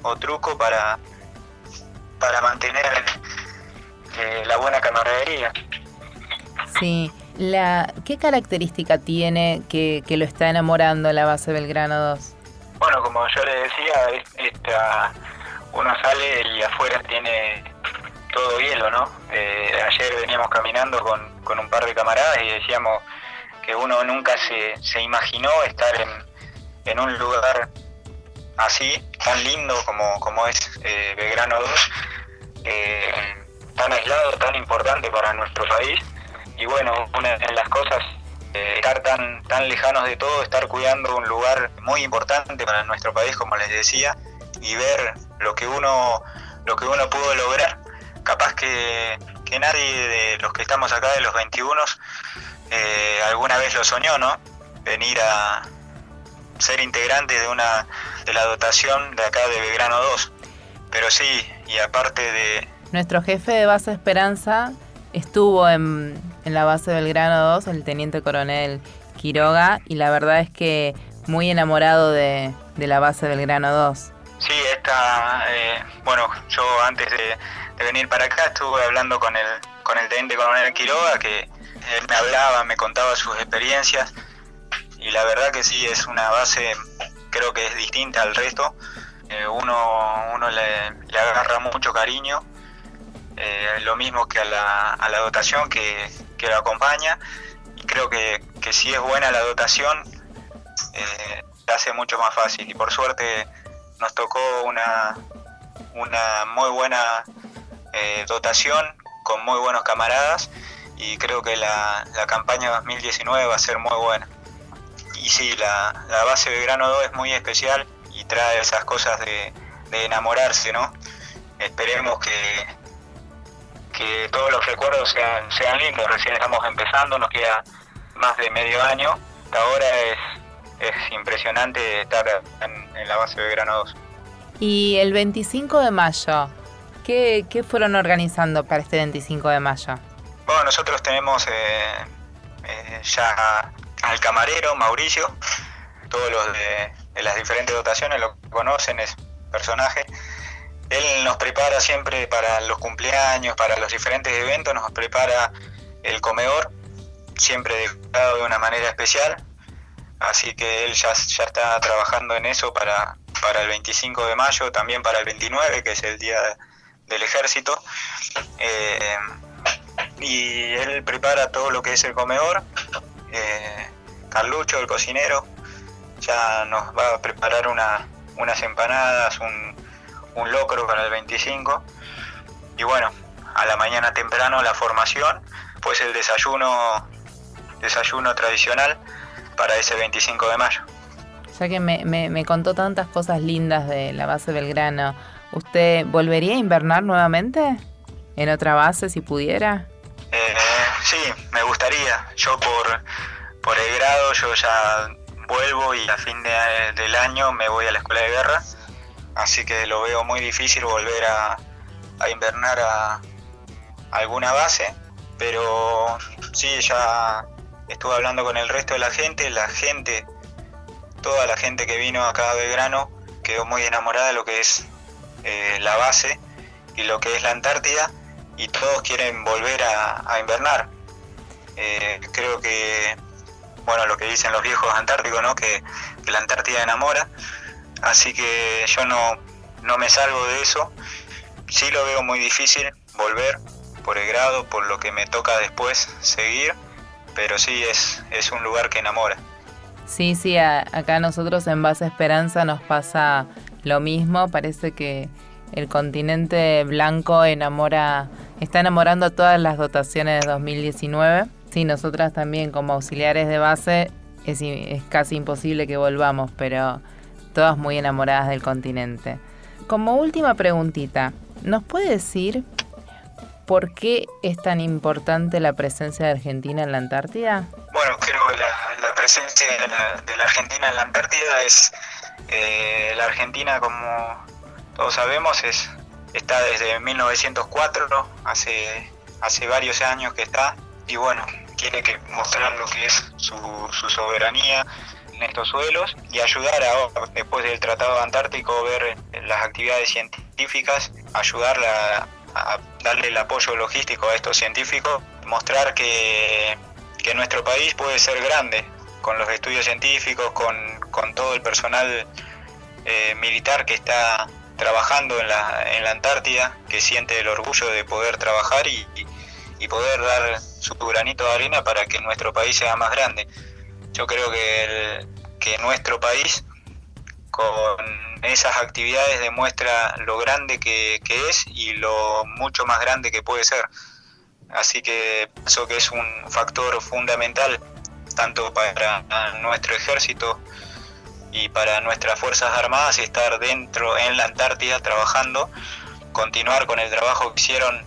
o truco para, para mantener eh, la buena camaradería. Sí, la, ¿qué característica tiene que, que lo está enamorando la base Belgrano 2? Bueno, como yo le decía, es- esta, uno sale y afuera tiene todo hielo, ¿no? Eh, ayer veníamos caminando con, con un par de camaradas y decíamos que uno nunca se, se imaginó estar en, en un lugar así, tan lindo como, como es eh, Belgrano 2, eh, tan aislado, tan importante para nuestro país. Y bueno, una de las cosas, eh, estar tan, tan lejanos de todo, estar cuidando un lugar muy importante para nuestro país, como les decía, y ver lo que uno, lo que uno pudo lograr. Capaz que, que nadie de los que estamos acá, de los 21, eh, alguna vez lo soñó, ¿no? Venir a ser integrante de una de la dotación de acá de Belgrano 2. Pero sí, y aparte de, Nuestro jefe de base Esperanza estuvo en, la base Belgrano 2, el teniente coronel Quiroga, y la verdad es que muy enamorado de, la base Belgrano 2. Sí, esta, eh, bueno, yo antes de, venir para acá estuve hablando con el, con el teniente coronel Quiroga, que él me hablaba, me contaba sus experiencias, y la verdad que sí, es una base, creo que es distinta al resto. Eh, uno uno le agarra mucho cariño, eh, lo mismo que a la, a la dotación que, que lo acompaña, y creo que, que si es buena la dotación, eh, se hace mucho más fácil, y por suerte nos tocó una, una muy buena eh, dotación con muy buenos camaradas y creo que la, la campaña 2019 va a ser muy buena. Y sí, la, la base Belgrano 2 es muy especial y trae esas cosas de, de enamorarse, ¿no? Esperemos que, que todos los recuerdos sean, sean lindos. Recién estamos empezando, nos queda más de medio año. Hasta ahora es, es impresionante estar en, en la base Belgrano 2. Y el 25 de mayo, ¿qué, qué fueron organizando para este 25 de mayo? Bueno, nosotros tenemos eh, eh, ya al camarero Mauricio, todos los de, de las diferentes dotaciones lo conocen, es personaje. Él nos prepara siempre para los cumpleaños, para los diferentes eventos, nos prepara el comedor, siempre decorado de una manera especial. Así que él ya, está trabajando en eso para, para el 25 de mayo, también para el 29, que es el Día del Ejército. Eh, y él prepara todo lo que es el comedor. Eh, Carlucho, el cocinero, ya nos va a preparar una, unas empanadas, un, un locro para el 25. y bueno, a la mañana temprano la formación, pues el desayuno, desayuno tradicional para ese 25 de mayo. Ya que me, me, contó tantas cosas lindas de la base Belgrano, ¿usted volvería a invernar nuevamente en otra base si pudiera? Eh, sí, me gustaría. Yo por, por el grado, yo ya vuelvo y a fin de, del año me voy a la escuela de guerra, así que lo veo muy difícil volver a, invernar a, alguna base, pero sí, ya estuve hablando con el resto de la gente, la gente, toda la gente que vino acá a Belgrano quedó muy enamorada de lo que es eh, la base y lo que es la Antártida y todos quieren volver a, invernar. Eh, creo que, bueno, lo que dicen los viejos antárticos, ¿no? Que, la Antártida enamora, así que yo no, no me salgo de eso. Sí lo veo muy difícil volver, por el grado, por lo que me toca después seguir, pero sí es, es un lugar que enamora. Sí, sí, acá nosotros en Base Esperanza nos pasa lo mismo, parece que el continente blanco enamora, está enamorando a todas las dotaciones de 2019. Sí, nosotras también como auxiliares de base es, es casi imposible que volvamos, pero todas muy enamoradas del continente. Como última preguntita, ¿nos puede decir ¿Por qué es tan importante la presencia de Argentina en la Antártida? Bueno, creo que la, presencia de la, Argentina en la Antártida es... Eh, la Argentina, como todos sabemos, es, está desde 1904, hace, hace varios años que está, y bueno, tiene que mostrar lo que es su, su soberanía en estos suelos y ayudar a, después del Tratado Antártico, ver las actividades científicas, ayudarla a darle el apoyo logístico a estos científicos, mostrar que, nuestro país puede ser grande con los estudios científicos, con, todo el personal eh, militar que está trabajando en la, en la Antártida, que siente el orgullo de poder trabajar y, poder dar su granito de arena para que nuestro país sea más grande. Yo creo que, que nuestro país, con esas actividades demuestra lo grande que, es y lo mucho más grande que puede ser. Así que pienso que es un factor fundamental tanto para nuestro ejército y para nuestras Fuerzas Armadas estar dentro en la Antártida trabajando, continuar con el trabajo que hicieron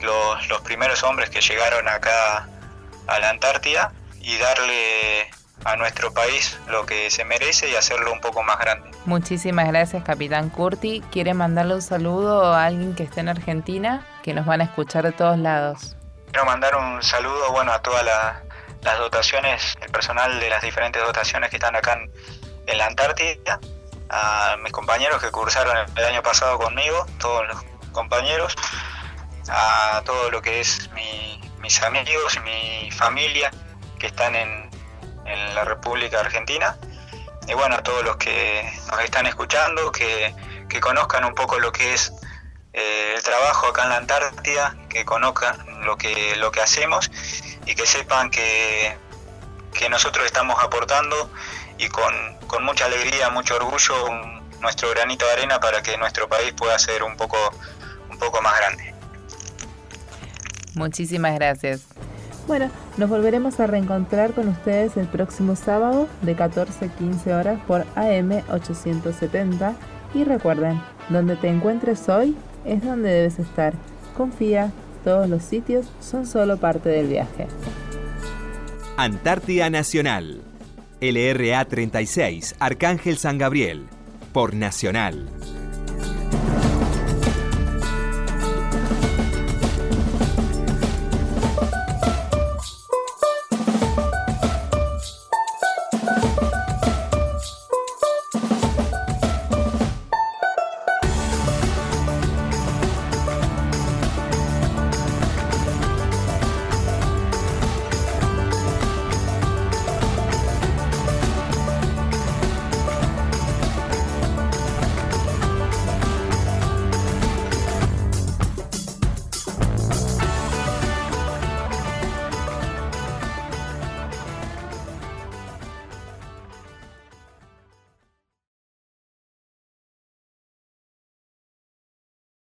los, los primeros hombres que llegaron acá a la Antártida y darle a nuestro país lo que se merece y hacerlo un poco más grande. Muchísimas gracias, Capitán Curti. ¿Quiere mandarle un saludo a alguien que esté en Argentina, que nos van a escuchar de todos lados? Quiero mandar un saludo bueno, a todas las dotaciones, el personal de las diferentes dotaciones que están acá en, la Antártida, a mis compañeros que cursaron el año pasado conmigo, todos los compañeros, a todo lo que es mis amigos, mi familia que están en, en la República Argentina. Y bueno, a todos los que nos están escuchando, que, conozcan un poco lo que es eh, el trabajo acá en la Antártida, que conozcan lo que, lo que hacemos y que sepan que, que nosotros estamos aportando y con, con mucha alegría, mucho orgullo, nuestro granito de arena para que nuestro país pueda ser un poco, un poco más grande. Muchísimas gracias. Bueno, nos volveremos a reencontrar con ustedes el próximo sábado de 14 a 15 horas por AM 870 y recuerden, donde te encuentres hoy es donde debes estar. Confía, todos los sitios son solo parte del viaje. Antártida Nacional. LRA 36, Arcángel San Gabriel. Por Nacional.